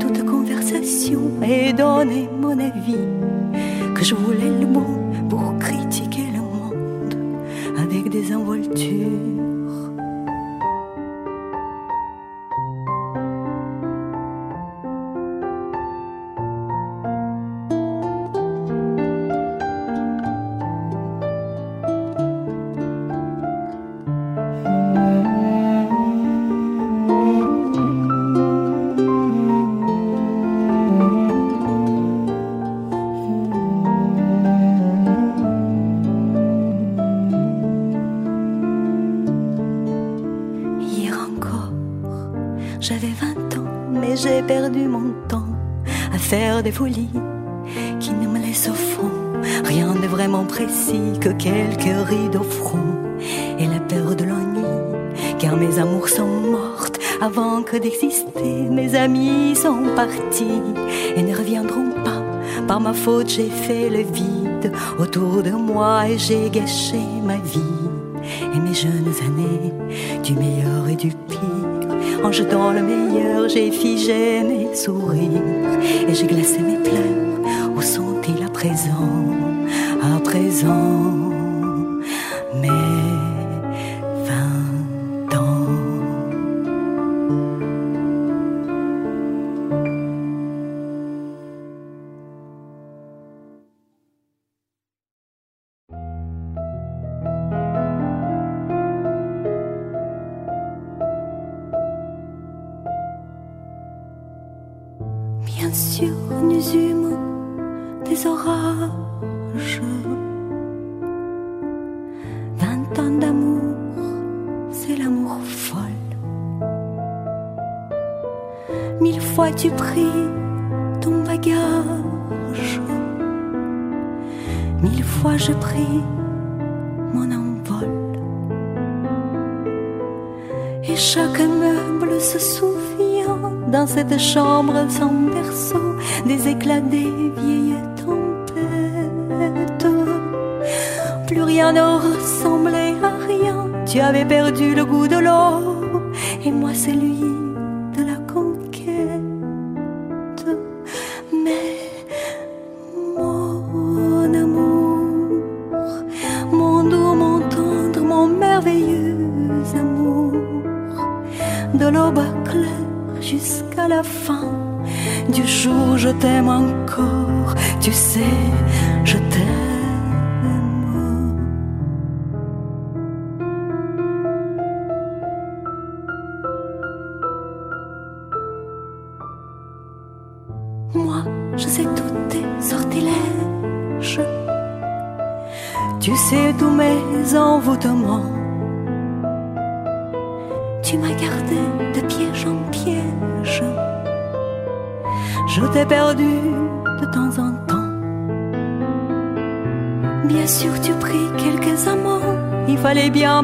toute conversation et donnais mon avis que je voulais que quelques rides au front et la peur de l'ennui, car mes amours sont mortes avant que d'exister. Mes amis sont partis et ne reviendront pas. Par ma faute, j'ai fait le vide autour de moi et j'ai gâché ma vie et mes jeunes années, du meilleur et du pire. En jetant le meilleur, j'ai figé mes sourires et j'ai glacé mes pleurs. Chambre sans berceau, des éclats des vieilles tempêtes. Plus rien ne ressemblait à rien, tu avais perdu le goût de l'eau, et moi celui de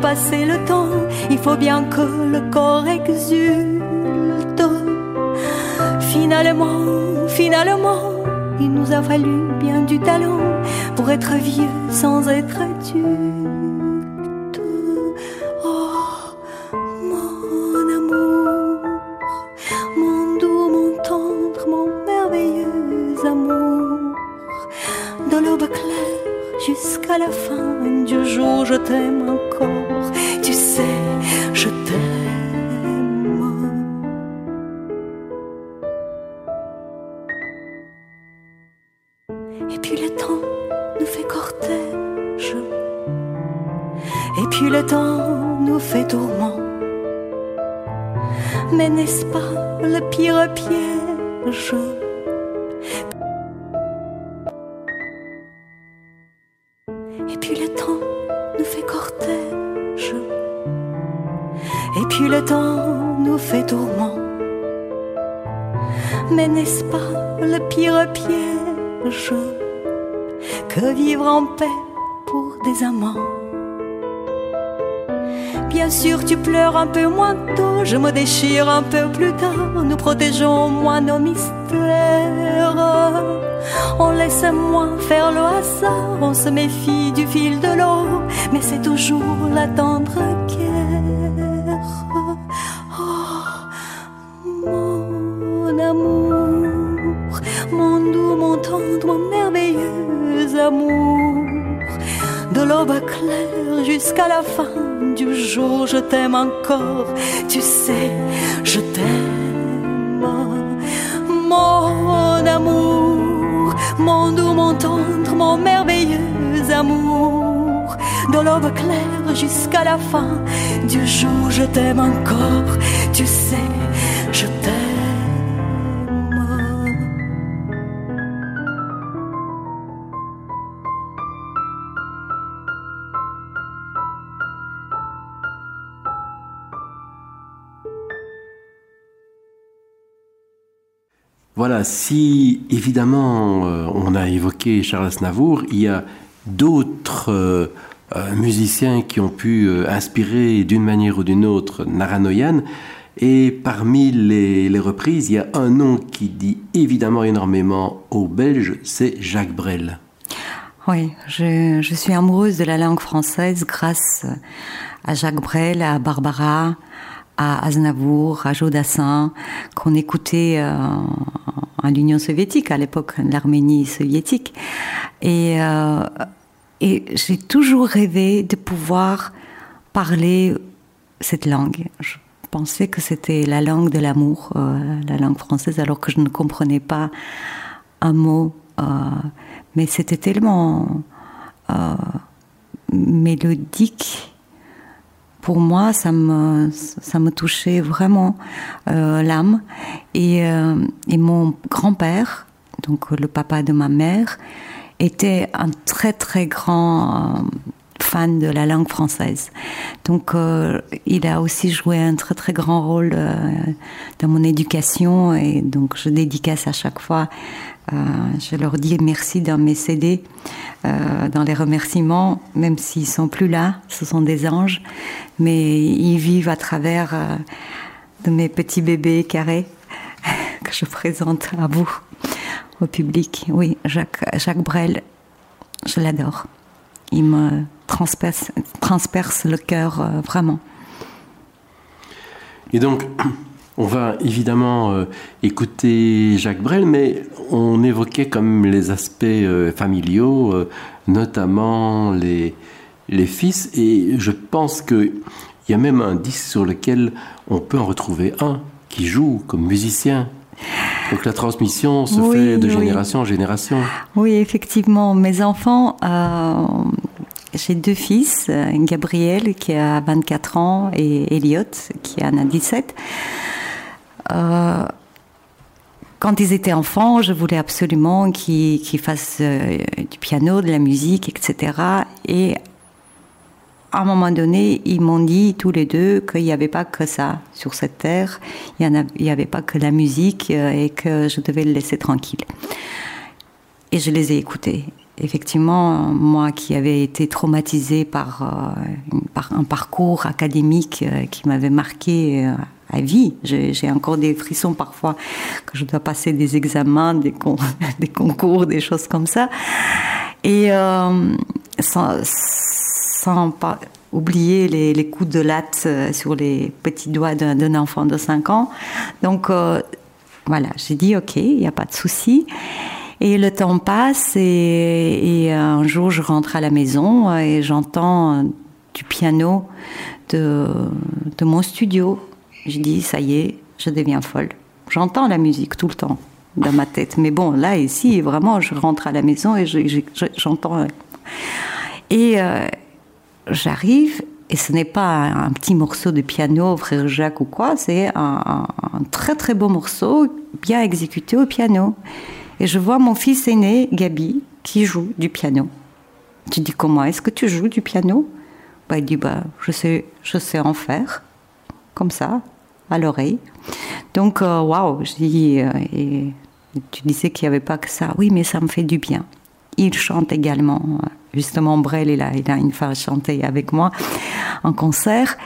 passer le temps. Il faut bien que le corps exulte. Finalement, finalement, il nous a fallu bien du talent pour être vieux sans être adulte. T'aime encore, tu sais, je t'aime. Mon amour, mon doux, mon tendre, mon merveilleux amour. De l'aube claire jusqu'à la fin du jour, je t'aime encore, tu sais, je t'aime. Voilà, si évidemment euh, on a évoqué Charles Aznavour, il y a d'autres euh, euh, musiciens qui ont pu inspirer d'une manière ou d'une autre Naranoyan. Et parmi les, les, reprises, il y a un nom qui dit évidemment énormément aux Belges, c'est Jacques Brel. Oui, je, je, suis amoureuse de la langue française grâce à Jacques Brel, à Barbara, à Aznavour, à Jodassin, qu'on écoutait euh, en l'Union soviétique, à l'époque, l'Arménie soviétique. Et, euh, et j'ai toujours rêvé de pouvoir parler cette langue. Je pensais que c'était la langue de l'amour, euh, la langue française, alors que je ne comprenais pas un mot. Euh, mais c'était tellement euh, mélodique pour moi, ça me, ça me touchait vraiment euh, l'âme. Et, euh, et, mon grand-père, donc le papa de ma mère, était un très très grand euh, fan de la langue française. Donc il a aussi joué un très très grand rôle dans mon éducation et donc je dédicace à chaque fois. Euh, je leur dis merci dans mes CD, dans les remerciements, même s'ils sont plus là, ce sont des anges, mais ils vivent à travers de mes petits bébés carrés que je présente à vous, au public. Oui, Jacques, Jacques Brel, je l'adore. Il me transperce, transperce le cœur euh, vraiment. Et donc, on va évidemment euh, écouter Jacques Brel, mais on évoquait comme les aspects euh, familiaux, euh, notamment les, les fils, et je pense qu'il y a même un disque sur lequel on peut en retrouver un qui joue comme musicien. Donc la transmission se Oui, fait de oui. génération en génération. Oui, effectivement, mes enfants, j'ai deux fils, Gabriel qui a 24 ans et Elliot qui en a 17. Euh, quand ils étaient enfants, je voulais absolument qu'ils fassent euh, du piano, de la musique, etc. Et à un moment donné, ils m'ont dit tous les deux qu'il n'y avait pas que ça sur cette terre, il n'y avait pas que la musique euh, et que je devais le laisser tranquille. Et je les ai écoutés. Effectivement, moi qui avais été traumatisée par, par un parcours académique qui m'avait marqué à vie, j'ai encore des frissons parfois que je dois passer des examens, des, con- des concours, des choses comme ça. Et euh, sans, sans pas oublier les, coups de latte euh, sur les petits doigts d'un enfant de 5 ans. Donc euh, voilà, j'ai dit ok, il n'y a pas de souci. Et le temps passe et, et un jour je rentre à la maison et j'entends euh, du piano de mon studio. Je dis ça y est, je deviens folle. J'entends la musique tout le temps dans ma tête. Mais bon, là ici, vraiment, je rentre à la maison et je- je- je- j'entends. Et euh, j'arrive, et ce n'est pas un, petit morceau de piano, frère Jacques ou quoi, c'est un, très très beau morceau, bien exécuté au piano. Et je vois mon fils aîné, Gabi, qui joue du piano. Je dis comment est-ce que tu joues du piano? Bah, Il dit bah, je, sais, je sais en faire, comme ça, à l'oreille. Donc, euh, waouh, euh, tu disais qu'il n'y avait pas que ça. Oui, mais ça me fait du bien. Il chante également. Justement, Brel, il a, il a une fois chanté avec moi en concert.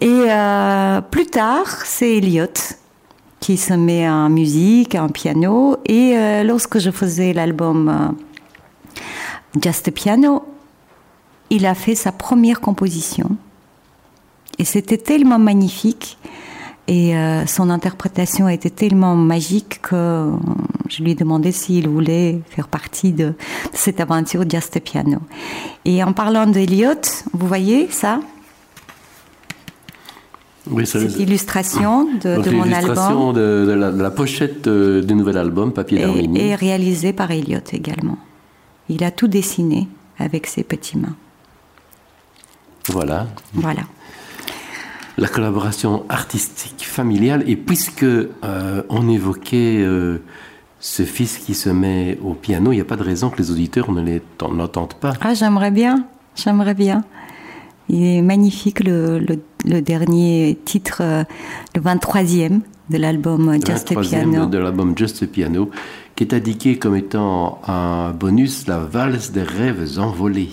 Et euh, plus tard, c'est Elliot qui se met en musique, en piano. Et euh, lorsque je faisais l'album euh, Just Piano, il a fait sa première composition. Et c'était tellement magnifique. Et euh, son interprétation était tellement magique que euh, je lui ai demandé s'il voulait faire partie de, de cette aventure Just a Piano. Et en parlant d'Eliot, vous voyez ça? Oui, c'est Cette illustration de, donc de mon album de, de la, de la pochette euh, du nouvel album, Papier d'Arménie. est, est réalisée par Eliot également. Il a tout dessiné avec ses petites mains. Voilà. Voilà. La collaboration artistique familiale. Et puisque euh, on évoquait euh, ce fils qui se met au piano, il n'y a pas de raison que les auditeurs ne n'entendent pas. Ah, j'aimerais bien, j'aimerais bien. Il est magnifique, le, le, le dernier titre, euh, le 23e de l'album Just a 23e Piano. de l'album Just a Piano, qui est indiqué comme étant un bonus, la valse des rêves envolés.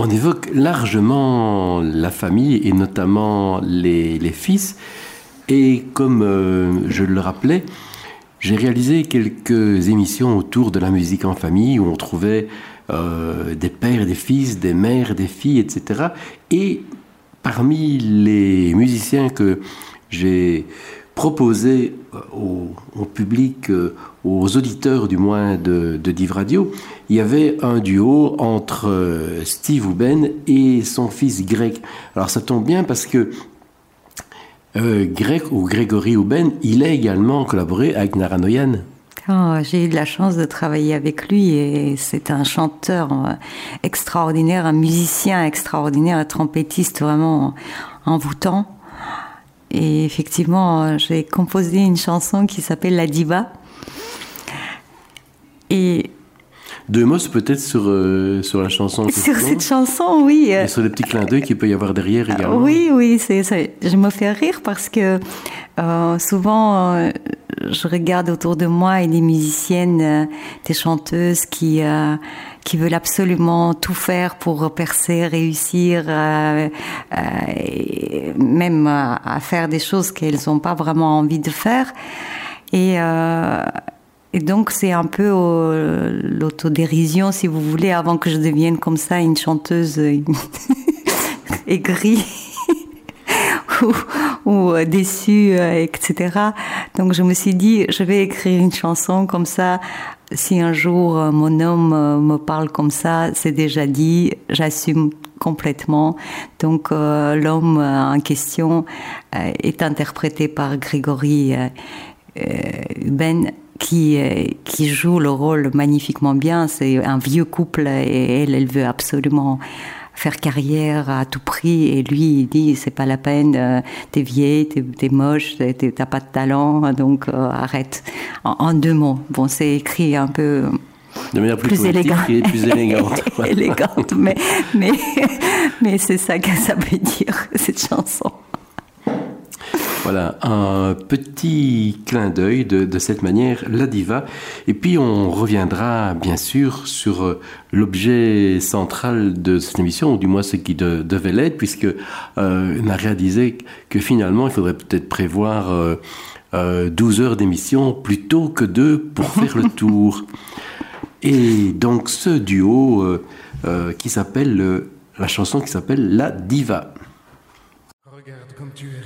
On évoque largement la famille et notamment les, fils. Et comme euh, je le rappelais, j'ai réalisé quelques émissions autour de la musique en famille où on trouvait euh, des pères des fils, des mères des filles, etc. Et parmi les musiciens que j'ai proposés euh, au, public, aux auditeurs du moins de, de Div Radio, il y avait un duo entre euh, Steve Ouben et son fils Greg. Alors ça tombe bien parce que euh, Greg ou Grégory Ouben, il a également collaboré avec Naranoyan. Oh, J'ai eu de la chance de travailler avec lui et c'est un chanteur euh, extraordinaire, un musicien extraordinaire, un trompettiste vraiment envoûtant. Et effectivement, j'ai composé une chanson qui s'appelle La Diva. Et Deux mots peut-être sur, euh, sur la chanson. sur cette chanson, oui. euh, Et sur les petits clins d'œil qu'il peut y avoir derrière également. Oui, oui, c'est, je me fais rire parce que euh, souvent euh, je regarde autour de moi et des musiciennes, des chanteuses qui qui veulent absolument tout faire pour percer, réussir, et même à faire des choses qu'elles n'ont pas vraiment envie de faire. Et et donc c'est un peu euh, l'autodérision, si vous voulez, avant que je devienne comme ça une chanteuse euh, aigrie. ou déçu, etc. Donc je me suis dit, je vais écrire une chanson comme ça. Si un jour mon homme me parle comme ça, c'est déjà dit, j'assume complètement. Donc l'homme en question est interprété par Grégory Ben qui, qui joue le rôle magnifiquement bien. C'est un vieux couple et elle, elle veut absolument faire carrière à tout prix. Et lui il dit c'est pas la peine euh, t'es vieille t'es moche t'as pas de talent donc euh, arrête. En, deux mots. Bon c'est écrit un peu de manière plus, élégante. plus élégante. Élégante mais mais mais c'est ça que ça veut dire cette chanson voilà, un petit clin d'œil de, de, cette manière, la diva. Et puis on reviendra bien sûr sur euh, l'objet central de cette émission, ou du moins ce qui de, devait l'être, puisque euh, on a réalisé que finalement il faudrait peut-être prévoir euh, euh, 12 heures d'émission plutôt que deux pour faire le tour. Et donc ce duo euh, euh, qui s'appelle, la chanson qui s'appelle La Diva. Regarde comme tu es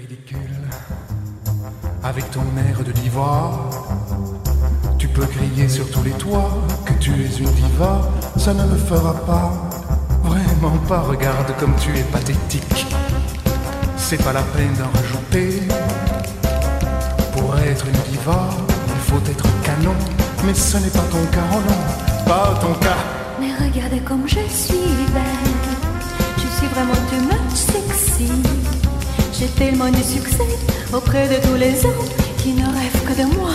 avec ton air de diva. Tu peux crier sur tous les toits que tu es une diva, ça ne le fera pas. Vraiment pas, regarde comme tu es pathétique. C'est pas la peine d'en rajouter. Pour être une diva, il faut être canon, mais ce n'est pas ton cas, oh non, pas ton cas. Mais regarde comme je suis belle, je suis vraiment too sexy. J'ai tellement de succès auprès de tous les hommes qui ne rêvent que de moi.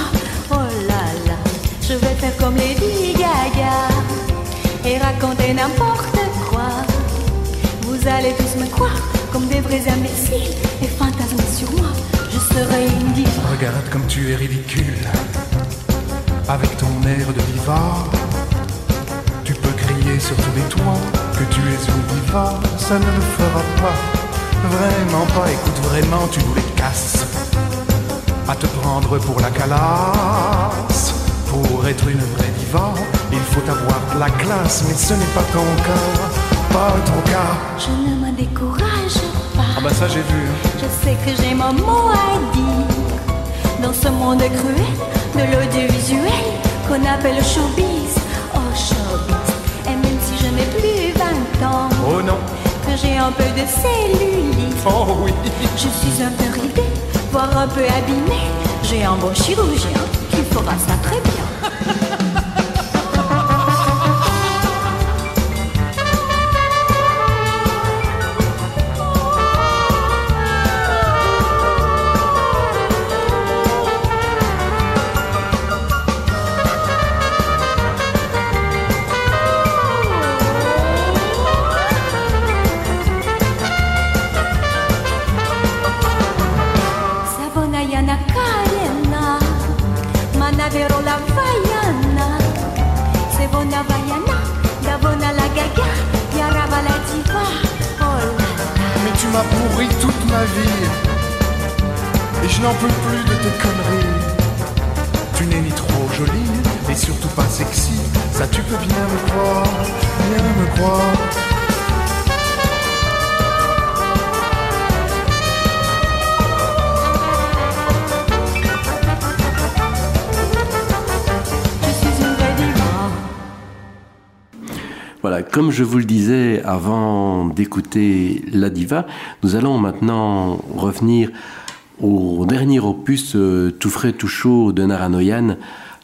Oh là là, je vais faire comme Lady Gaga et raconter n'importe quoi. Vous allez tous me croire comme des vrais imbéciles et fantasmer sur moi. Je serai une diva. Regarde comme tu es ridicule avec ton air de diva. Tu peux crier sur tous les toits que tu es une diva, ça ne le fera pas. Vraiment pas, écoute vraiment, tu nous À te prendre pour la calasse. Pour être une vraie diva, il faut avoir de la classe, mais ce n'est pas ton cas, pas ton cas. Je ne me décourage pas. Ah bah ça j'ai vu. Je sais que j'ai mon mot à dire. Dans ce monde cruel de l'audiovisuel qu'on appelle showbiz. Oh showbiz. Et même si je n'ai plus 20 ans. Oh non j'ai un peu de cellulite. Oh oui. Je suis un peu ridée, voire un peu abîmée. J'ai un bon chirurgien qui fera ça très bien. Comme je vous le disais avant d'écouter La Diva, nous allons maintenant revenir au dernier opus euh, tout frais, tout chaud de Naranoyan,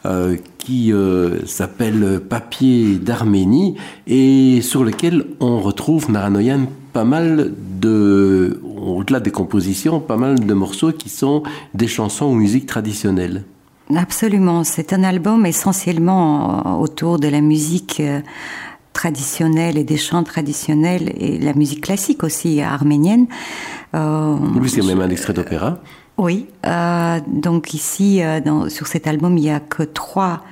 euh, qui euh, s'appelle Papier d'Arménie et sur lequel on retrouve Naranoyan pas mal de, au-delà des compositions, pas mal de morceaux qui sont des chansons ou musique traditionnelles. Absolument, c'est un album essentiellement autour de la musique traditionnelle et des chants traditionnels et la musique classique aussi arménienne. Euh, oui, c'est même un extrait d'opéra. Oui, euh, donc ici, euh, dans, sur cet album, il n'y a que trois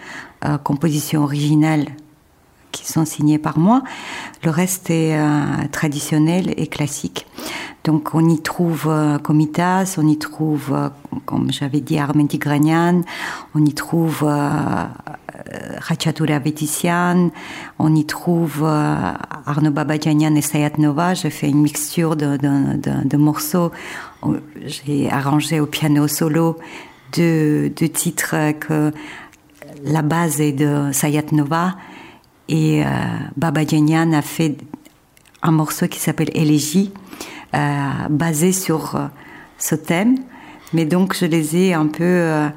euh, compositions originales qui sont signées par moi. Le reste est euh, traditionnel et classique. Donc on y trouve euh, Komitas, on y trouve, euh, comme j'avais dit, Armen Tigranian, on y trouve euh, Khachatura Vétician, on y trouve euh, Arnaud Babadjanian et Sayat Nova. J'ai fait une mixture de, morceaux j'ai arrangé au piano solo deux, titres que la base est de Sayat Nova et euh, a fait un morceau qui s'appelle Élégie, euh, basé sur euh, ce thème. Mais donc je les ai un peu euh, euh,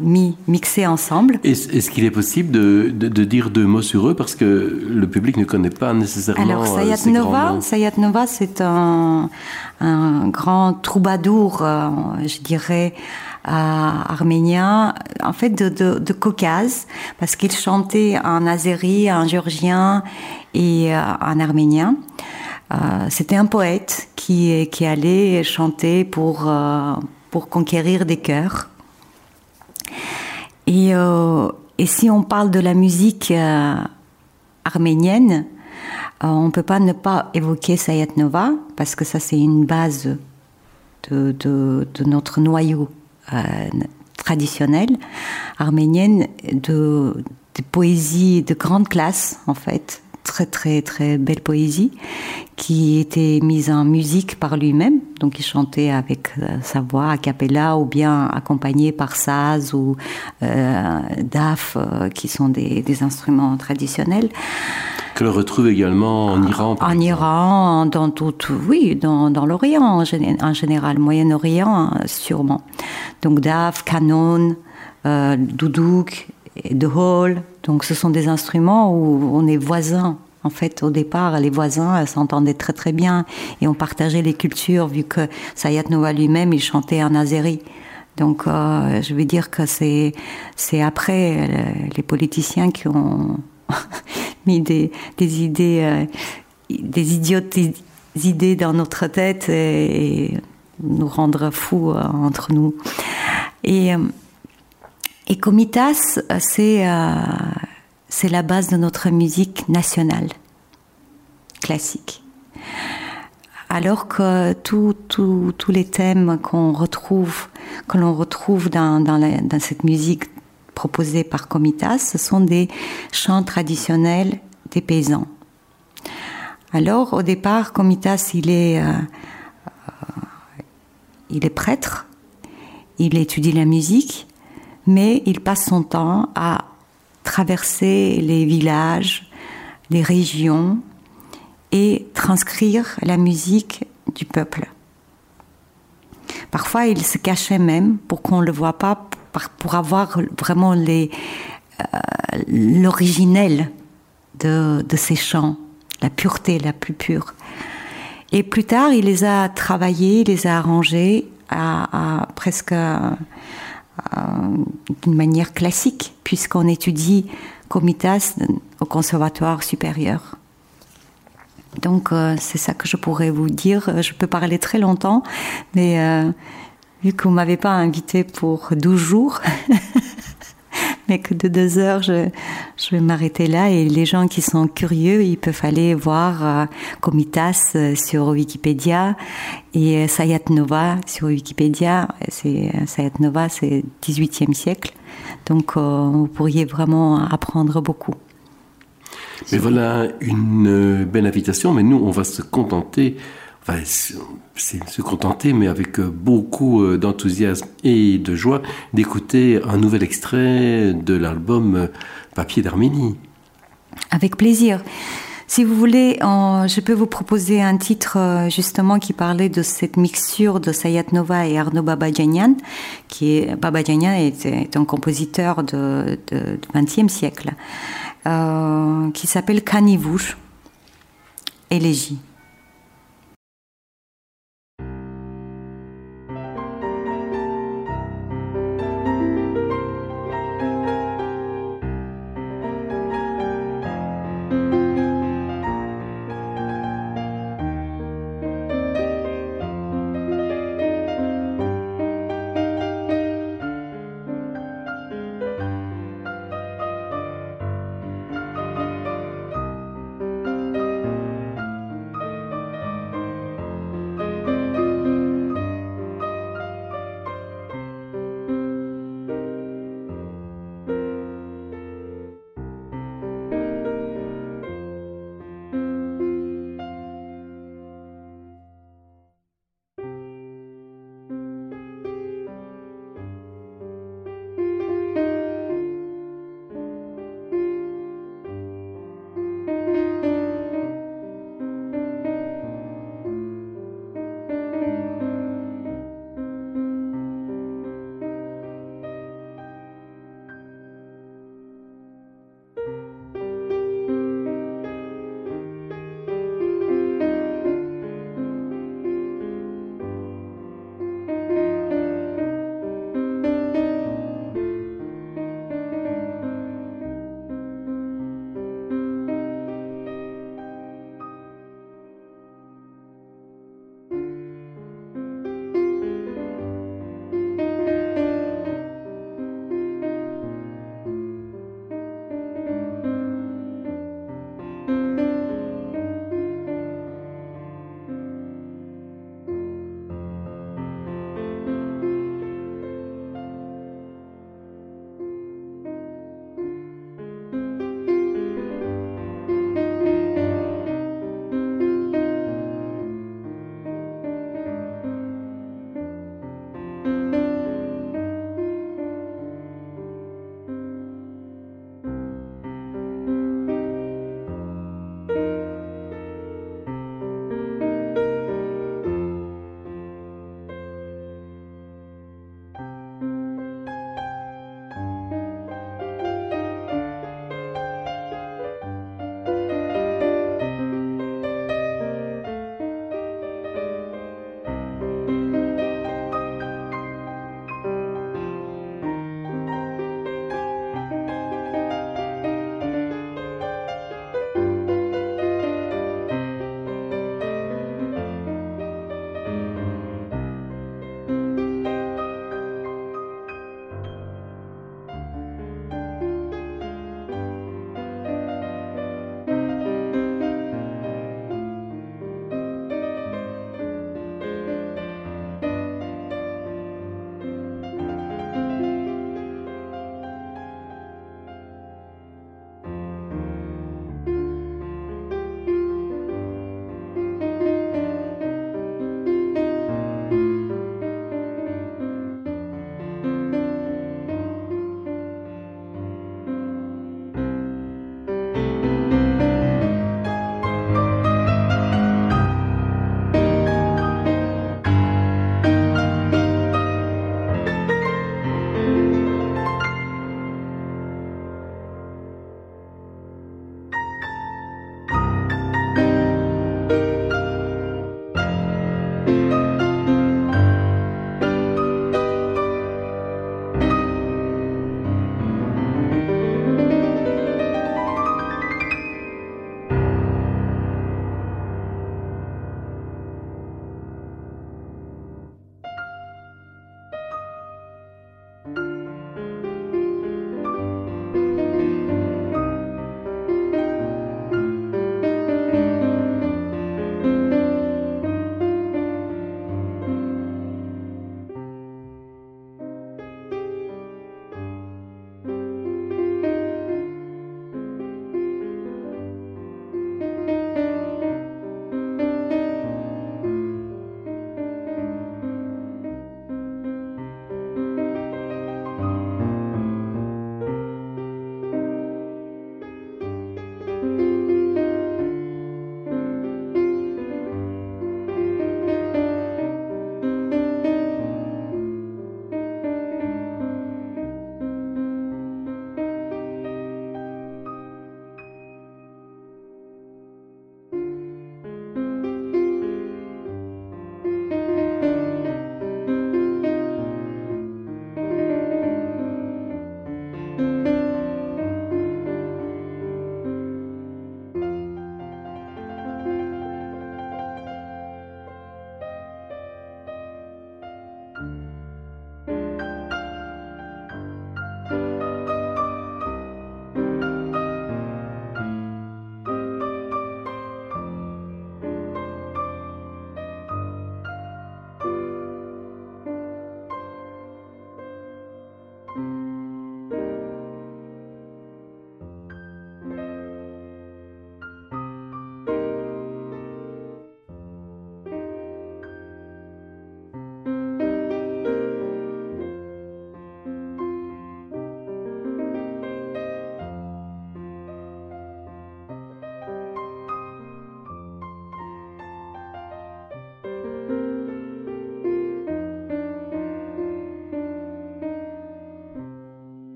mis, mixés ensemble. Est-ce qu'il est possible de, de, de dire deux mots sur eux parce que le public ne connaît pas nécessairement Alors euh, Sayat ces Nova, Sayat Nova, c'est un, un grand troubadour, euh, je dirais, euh, arménien, en fait de, de, de Caucase, parce qu'il chantait en azéri, en géorgien et euh, en arménien. Euh, C'était un poète qui, qui allait chanter pour, pour conquérir des cœurs. Et, euh, et si on parle de la musique euh, arménienne, euh, on ne peut pas ne pas évoquer Sayat Nova, parce que ça c'est une base de, notre noyau traditionnel arménienne, de, de poésie de grande classe en fait, très très très belle poésie, qui était mise en musique par lui-même, donc il chantait avec euh, sa voix a cappella ou bien accompagné par saz ou euh, daf, euh, qui sont des, des instruments traditionnels. que l'on retrouve également en Iran. par En exemple. Iran, dans tout, oui, dans, dans l'Orient en, gén- en général, Moyen-Orient sûrement. Donc daf, canon, euh, doudouk, de hall. Donc ce sont des instruments où on est voisins. En fait, au départ, les voisins s'entendaient très très bien et on partageait les cultures vu que Sayat Nova lui-même, il chantait en azéri. Donc, euh, je veux dire que c'est après euh, les politiciens qui ont mis des, des idées, euh, des idiotes idées dans notre tête et, nous rendre fous entre nous. Et, et Comitas, euh, c'est euh, c'est la base de notre musique nationale, classique. Alors que tous les thèmes qu'on retrouve, que l'on retrouve dans, dans, cette musique proposée par Comitas, ce sont des chants traditionnels des paysans. Alors, au départ, Comitas, il est, euh, il est prêtre, il étudie la musique, mais il passe son temps à traverser les villages, les régions et transcrire la musique du peuple. Parfois, il se cachait même pour qu'on ne le voit pas, pour avoir vraiment euh, l'originel de, de ces chants, la pureté la plus pure. Et plus tard, il les a travaillés, il les a arrangés à, presque d'une manière classique, puisqu'on étudie Comitas au conservatoire supérieur. Donc euh, c'est ça que je pourrais vous dire. Je peux parler très longtemps, mais euh, vu que vous m'avez pas invité pour 12 jours, mais que de deux heures, je, je vais m'arrêter là. Et les gens qui sont curieux, ils peuvent aller voir euh, Comitas euh, sur Wikipédia et euh, Sayat Nova sur Wikipédia. Sayat Nova, c'est 18e siècle. Donc vous pourriez vraiment apprendre beaucoup. Mais voilà une belle invitation, mais nous, on va se contenter, c'est se contenter, mais avec euh, beaucoup euh, d'enthousiasme et de joie, d'écouter un nouvel extrait de l'album euh, Papier d'Arménie. Avec plaisir. Si vous voulez, je peux vous proposer un titre justement qui parlait de cette mixture de Sayat Nova et Arnaud Babadjanian, qui est est, un compositeur du XXe siècle, qui s'appelle Kanivouche, élégie.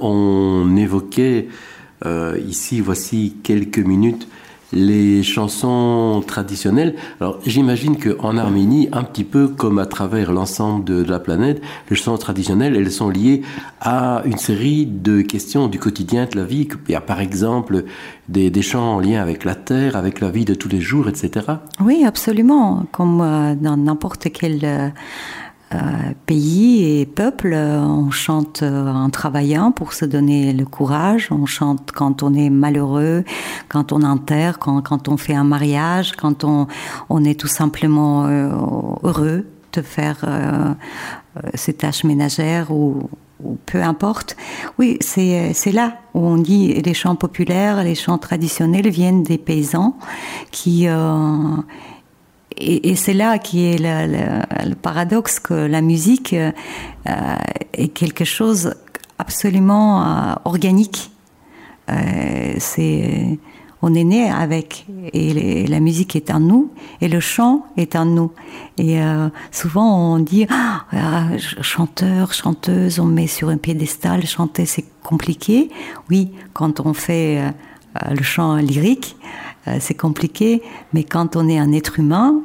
On évoquait euh, ici, voici quelques minutes, les chansons traditionnelles. Alors j'imagine qu'en Arménie, un petit peu comme à travers l'ensemble de, la planète, les chansons traditionnelles, elles sont liées à une série de questions du quotidien de la vie. Il y a par exemple des, chants en lien avec la terre, avec la vie de tous les jours, etc. Oui, absolument. Comme euh, dans n'importe quel... Euh, pays et peuple, on chante euh, en travaillant pour se donner le courage, on chante quand on est malheureux, quand on enterre, quand, quand on fait un mariage, quand on, on est tout simplement euh, heureux de faire euh, ses tâches ménagères ou peu importe. Oui, c'est là où on dit les chants populaires, les chants traditionnels viennent des paysans qui et, c'est là qui est le, le, paradoxe que la musique euh, est quelque chose absolument euh, organique. Euh, on est né avec et la musique est en nous et le chant est en nous et souvent on dit ah, chanteur chanteuse on met sur un piédestal chanter c'est compliqué oui quand on fait le chant lyrique euh, c'est compliqué, mais quand on est un être humain,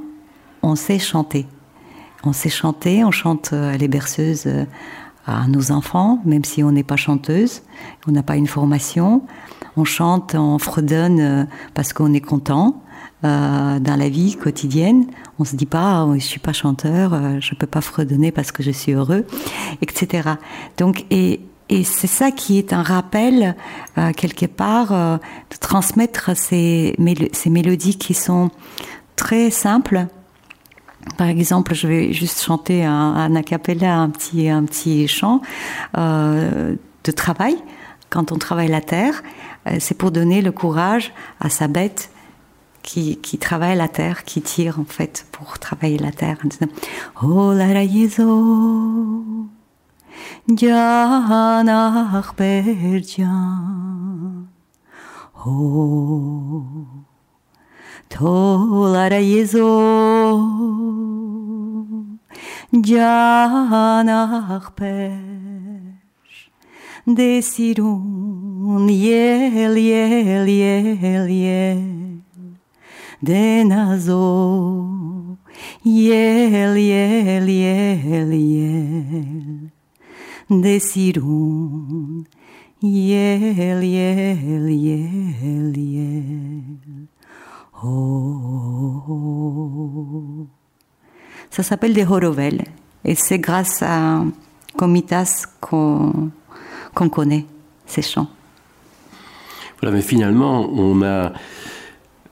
on sait chanter. On sait chanter, on chante euh, les berceuses euh, à nos enfants, même si on n'est pas chanteuse, on n'a pas une formation. On chante, on fredonne parce qu'on est content. Euh, dans la vie quotidienne, on se dit pas, oh, je suis pas chanteur, euh, je peux pas fredonner parce que je suis heureux, etc. Donc, et, et c'est ça qui est un rappel, euh, quelque part, euh, de transmettre ces, ces, mélodies qui sont très simples. Par exemple, je vais juste chanter un, un acapella, un petit, un petit chant euh, de travail, quand on travaille la terre. c'est pour donner le courage à sa bête qui, qui, travaille la terre, qui tire en fait pour travailler la terre. Oh la yezo. canah bercan. Ho tolara yezo. Canah ber. Desirun yel yel yel yel. Denazo. Yel yel yel yel. Decirun yel yel yel yel oh. Ça s'appelle des horovel et c'est grâce à Comitas qu'on qu connaît ces chants. Voilà, mais finalement, on a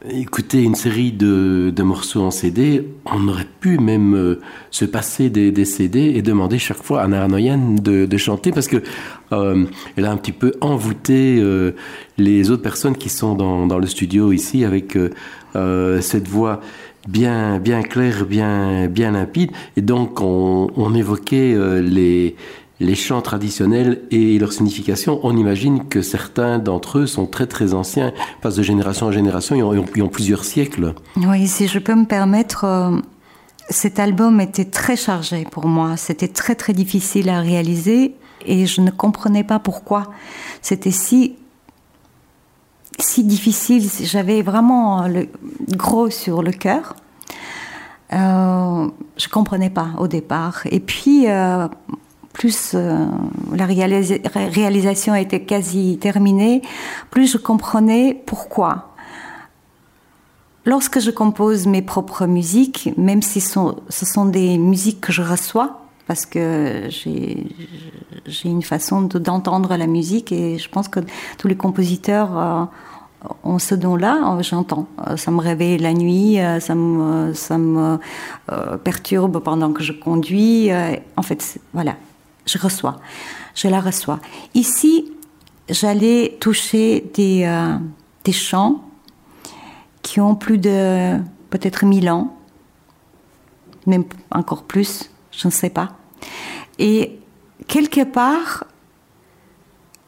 écouter une série de, de, morceaux en CD, on aurait pu même euh, se passer des, des, CD et demander chaque fois à Naranoyan de, de chanter parce que euh, elle a un petit peu envoûté euh, les autres personnes qui sont dans, dans le studio ici avec cette voix bien bien claire, bien bien limpide. Et donc on, on évoquait les les chants traditionnels et leur signification, on imagine que certains d'entre eux sont très très anciens, passent de génération en génération, ils ont plusieurs siècles. Oui, si je peux me permettre, euh, cet album était très chargé pour moi, c'était très très difficile à réaliser et je ne comprenais pas pourquoi c'était si si difficile, j'avais vraiment le gros sur le cœur. Euh, je comprenais pas au départ. Et puis, euh, plus euh, la réalisa réalisation était quasi terminée, plus je comprenais pourquoi. Lorsque je compose mes propres musiques, même si ce sont des musiques que je reçois, parce que j'ai une façon d'entendre de, la musique et je pense que tous les compositeurs euh, ont ce don-là, j'entends. Ça me réveille la nuit, ça me, euh, perturbe pendant que je conduis. En fait, voilà, je reçois, je la reçois. Ici, j'allais toucher des, euh, des chants qui ont plus de peut-être mille ans, même encore plus, je ne sais pas. Et quelque part,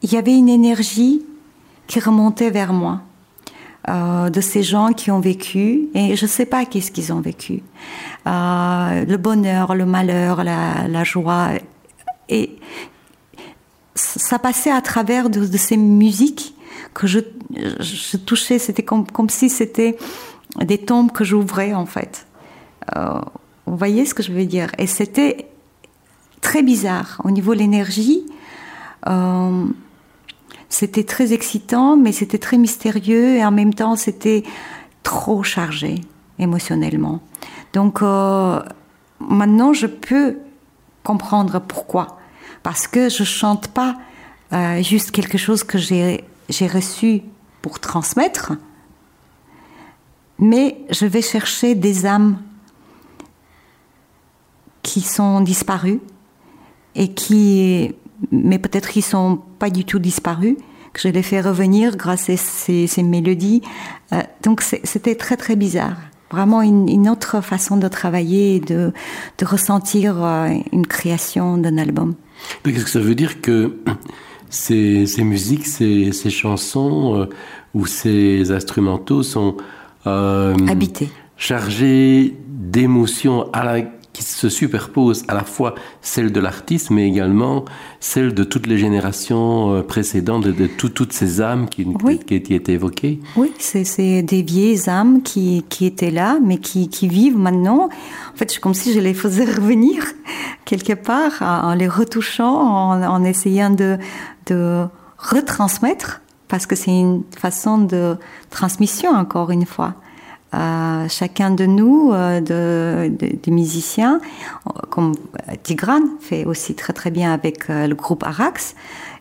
il y avait une énergie qui remontait vers moi. Euh, de ces gens qui ont vécu, et je ne sais pas qu'est-ce qu'ils ont vécu. Euh, le bonheur, le malheur, la joie, et ça passait à travers de, ces musiques que je, touchais. C'était comme, comme si c'était des tombes que j'ouvrais en fait. Euh, vous voyez ce que je veux dire? Et c'était très bizarre au niveau de l'énergie. Euh, c'était très excitant, mais c'était très mystérieux et en même temps c'était trop chargé émotionnellement. Donc euh, maintenant je peux comprendre pourquoi. Parce que je chante pas euh, juste quelque chose que j'ai reçu pour transmettre, mais je vais chercher des âmes qui sont disparues et qui, mais peut-être qu'ils sont pas du tout disparus, que je les fais revenir grâce à ces, mélodies. Euh, donc c'était très très bizarre. Vraiment une, autre façon de travailler et de, de ressentir euh, une création d'un album. Qu'est-ce que ça veut dire que ces, ces musiques, ces, ces chansons euh, ou ces instrumentaux sont habités, chargés d'émotions à la qui se superpose à la fois celle de l'artiste, mais également celle de toutes les générations euh, précédentes, de, toutes ces âmes qui, qui, étaient évoquées. Oui, c'est des vieilles âmes qui, qui, étaient là, mais qui, qui vivent maintenant. En fait, c'est comme si je les faisais revenir quelque part en les retouchant, en, en essayant de, de retransmettre, parce que c'est une façon de transmission, encore une fois chacun de nous, euh, de, des musiciens, comme Tigran fait aussi très très bien avec euh, le groupe Arax,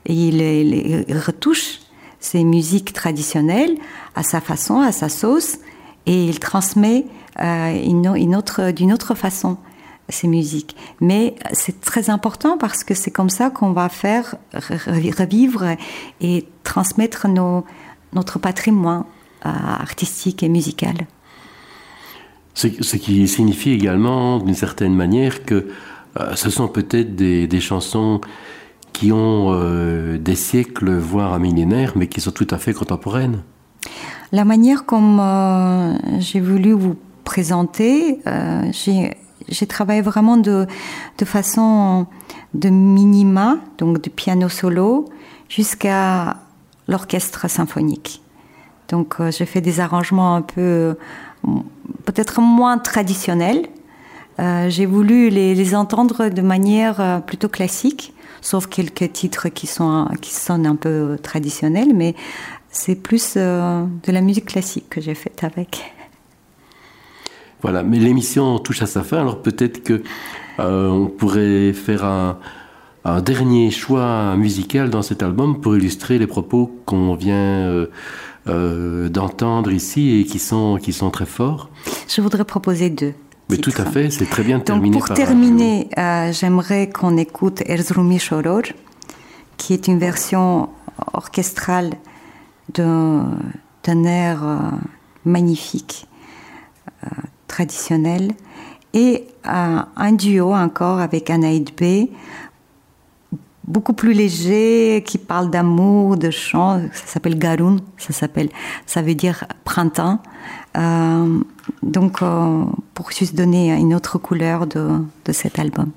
il, retouche ses musiques traditionnelles à sa façon, à sa sauce, et il transmet euh, d'une autre façon ces musiques. Mais c'est très important parce que c'est comme ça qu'on va faire revivre et transmettre notre patrimoine artistique et musical. Ce, qui signifie également, d'une certaine manière, que euh, ce sont peut-être des, chansons qui ont euh, des siècles, voire un millénaire, mais qui sont tout à fait contemporaines. La manière comme euh, j'ai voulu vous présenter, j'ai travaillé vraiment de, de façon de minima, donc du piano solo, jusqu'à l'orchestre symphonique. Donc j'ai fait des arrangements un peu peut-être moins traditionnels. Euh, j'ai voulu les, entendre de manière euh, plutôt classique, sauf quelques titres qui, sont, qui sonnent un peu traditionnels, mais c'est plus euh, de la musique classique que j'ai faite avec. Voilà, mais l'émission touche à sa fin, alors peut-être que on pourrait faire un, dernier choix musical dans cet album pour illustrer les propos qu'on vient euh, d'entendre ici et qui sont, qui sont très forts. Je voudrais proposer deux. Mais tout à fait, c'est très bien de terminer pour terminer, euh, j'aimerais qu'on écoute Erzrumi Shoror, qui est une version orchestrale d'un air euh, magnifique, traditionnel, et un duo encore avec Anaïd B beaucoup plus léger, qui parle d'amour, de chant. Ça s'appelle Garun, ça s'appelle, ça veut dire printemps. Euh, donc, euh, pour juste donner une autre couleur de, de cet album.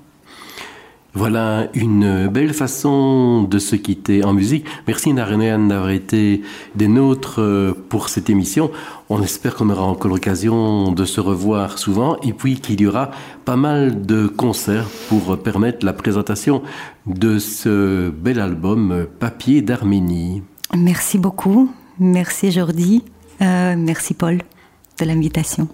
Voilà une belle façon de se quitter en musique. Merci Narenéane d'avoir été des nôtres euh, pour cette émission. On espère qu'on aura encore l'occasion de se revoir souvent et puis qu'il y aura pas mal de concerts pour permettre la présentation de ce bel album Papier d'Arménie. Merci beaucoup. Merci Jordi. Euh, merci Paul de l'invitation.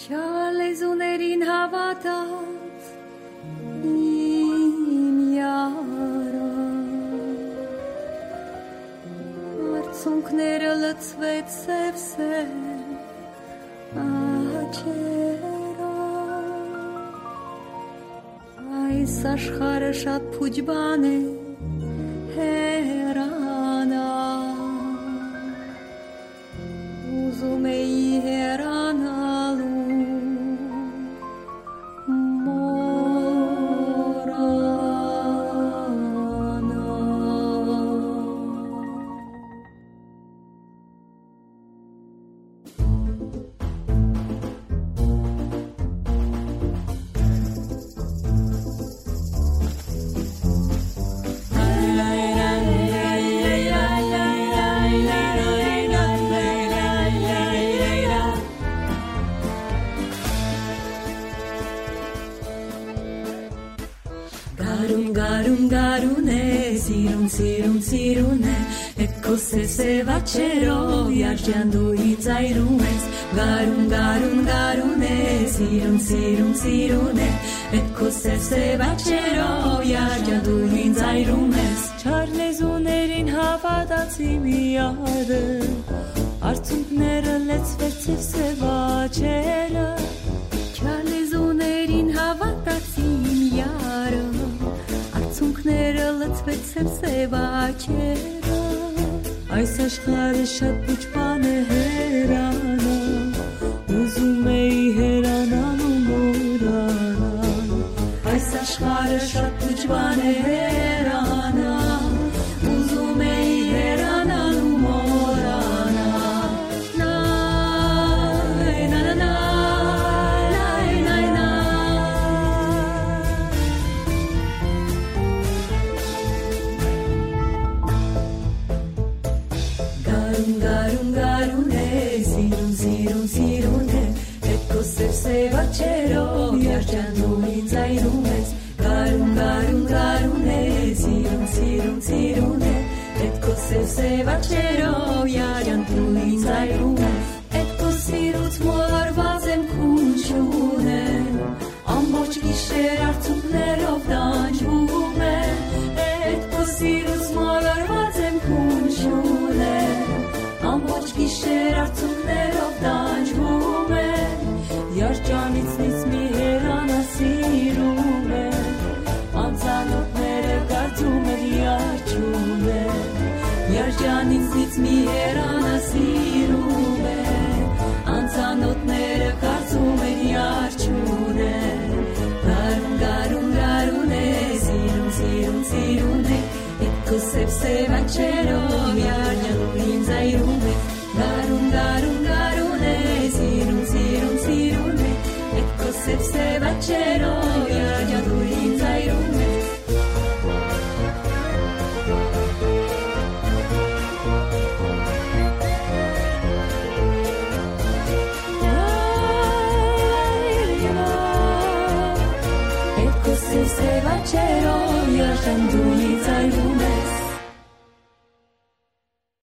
Չալեզուներին հավատաց իմ յարան Արցունքները լցվեց սև-սև ահաչերա Այս աշխարը շատ փուջ բան է zero.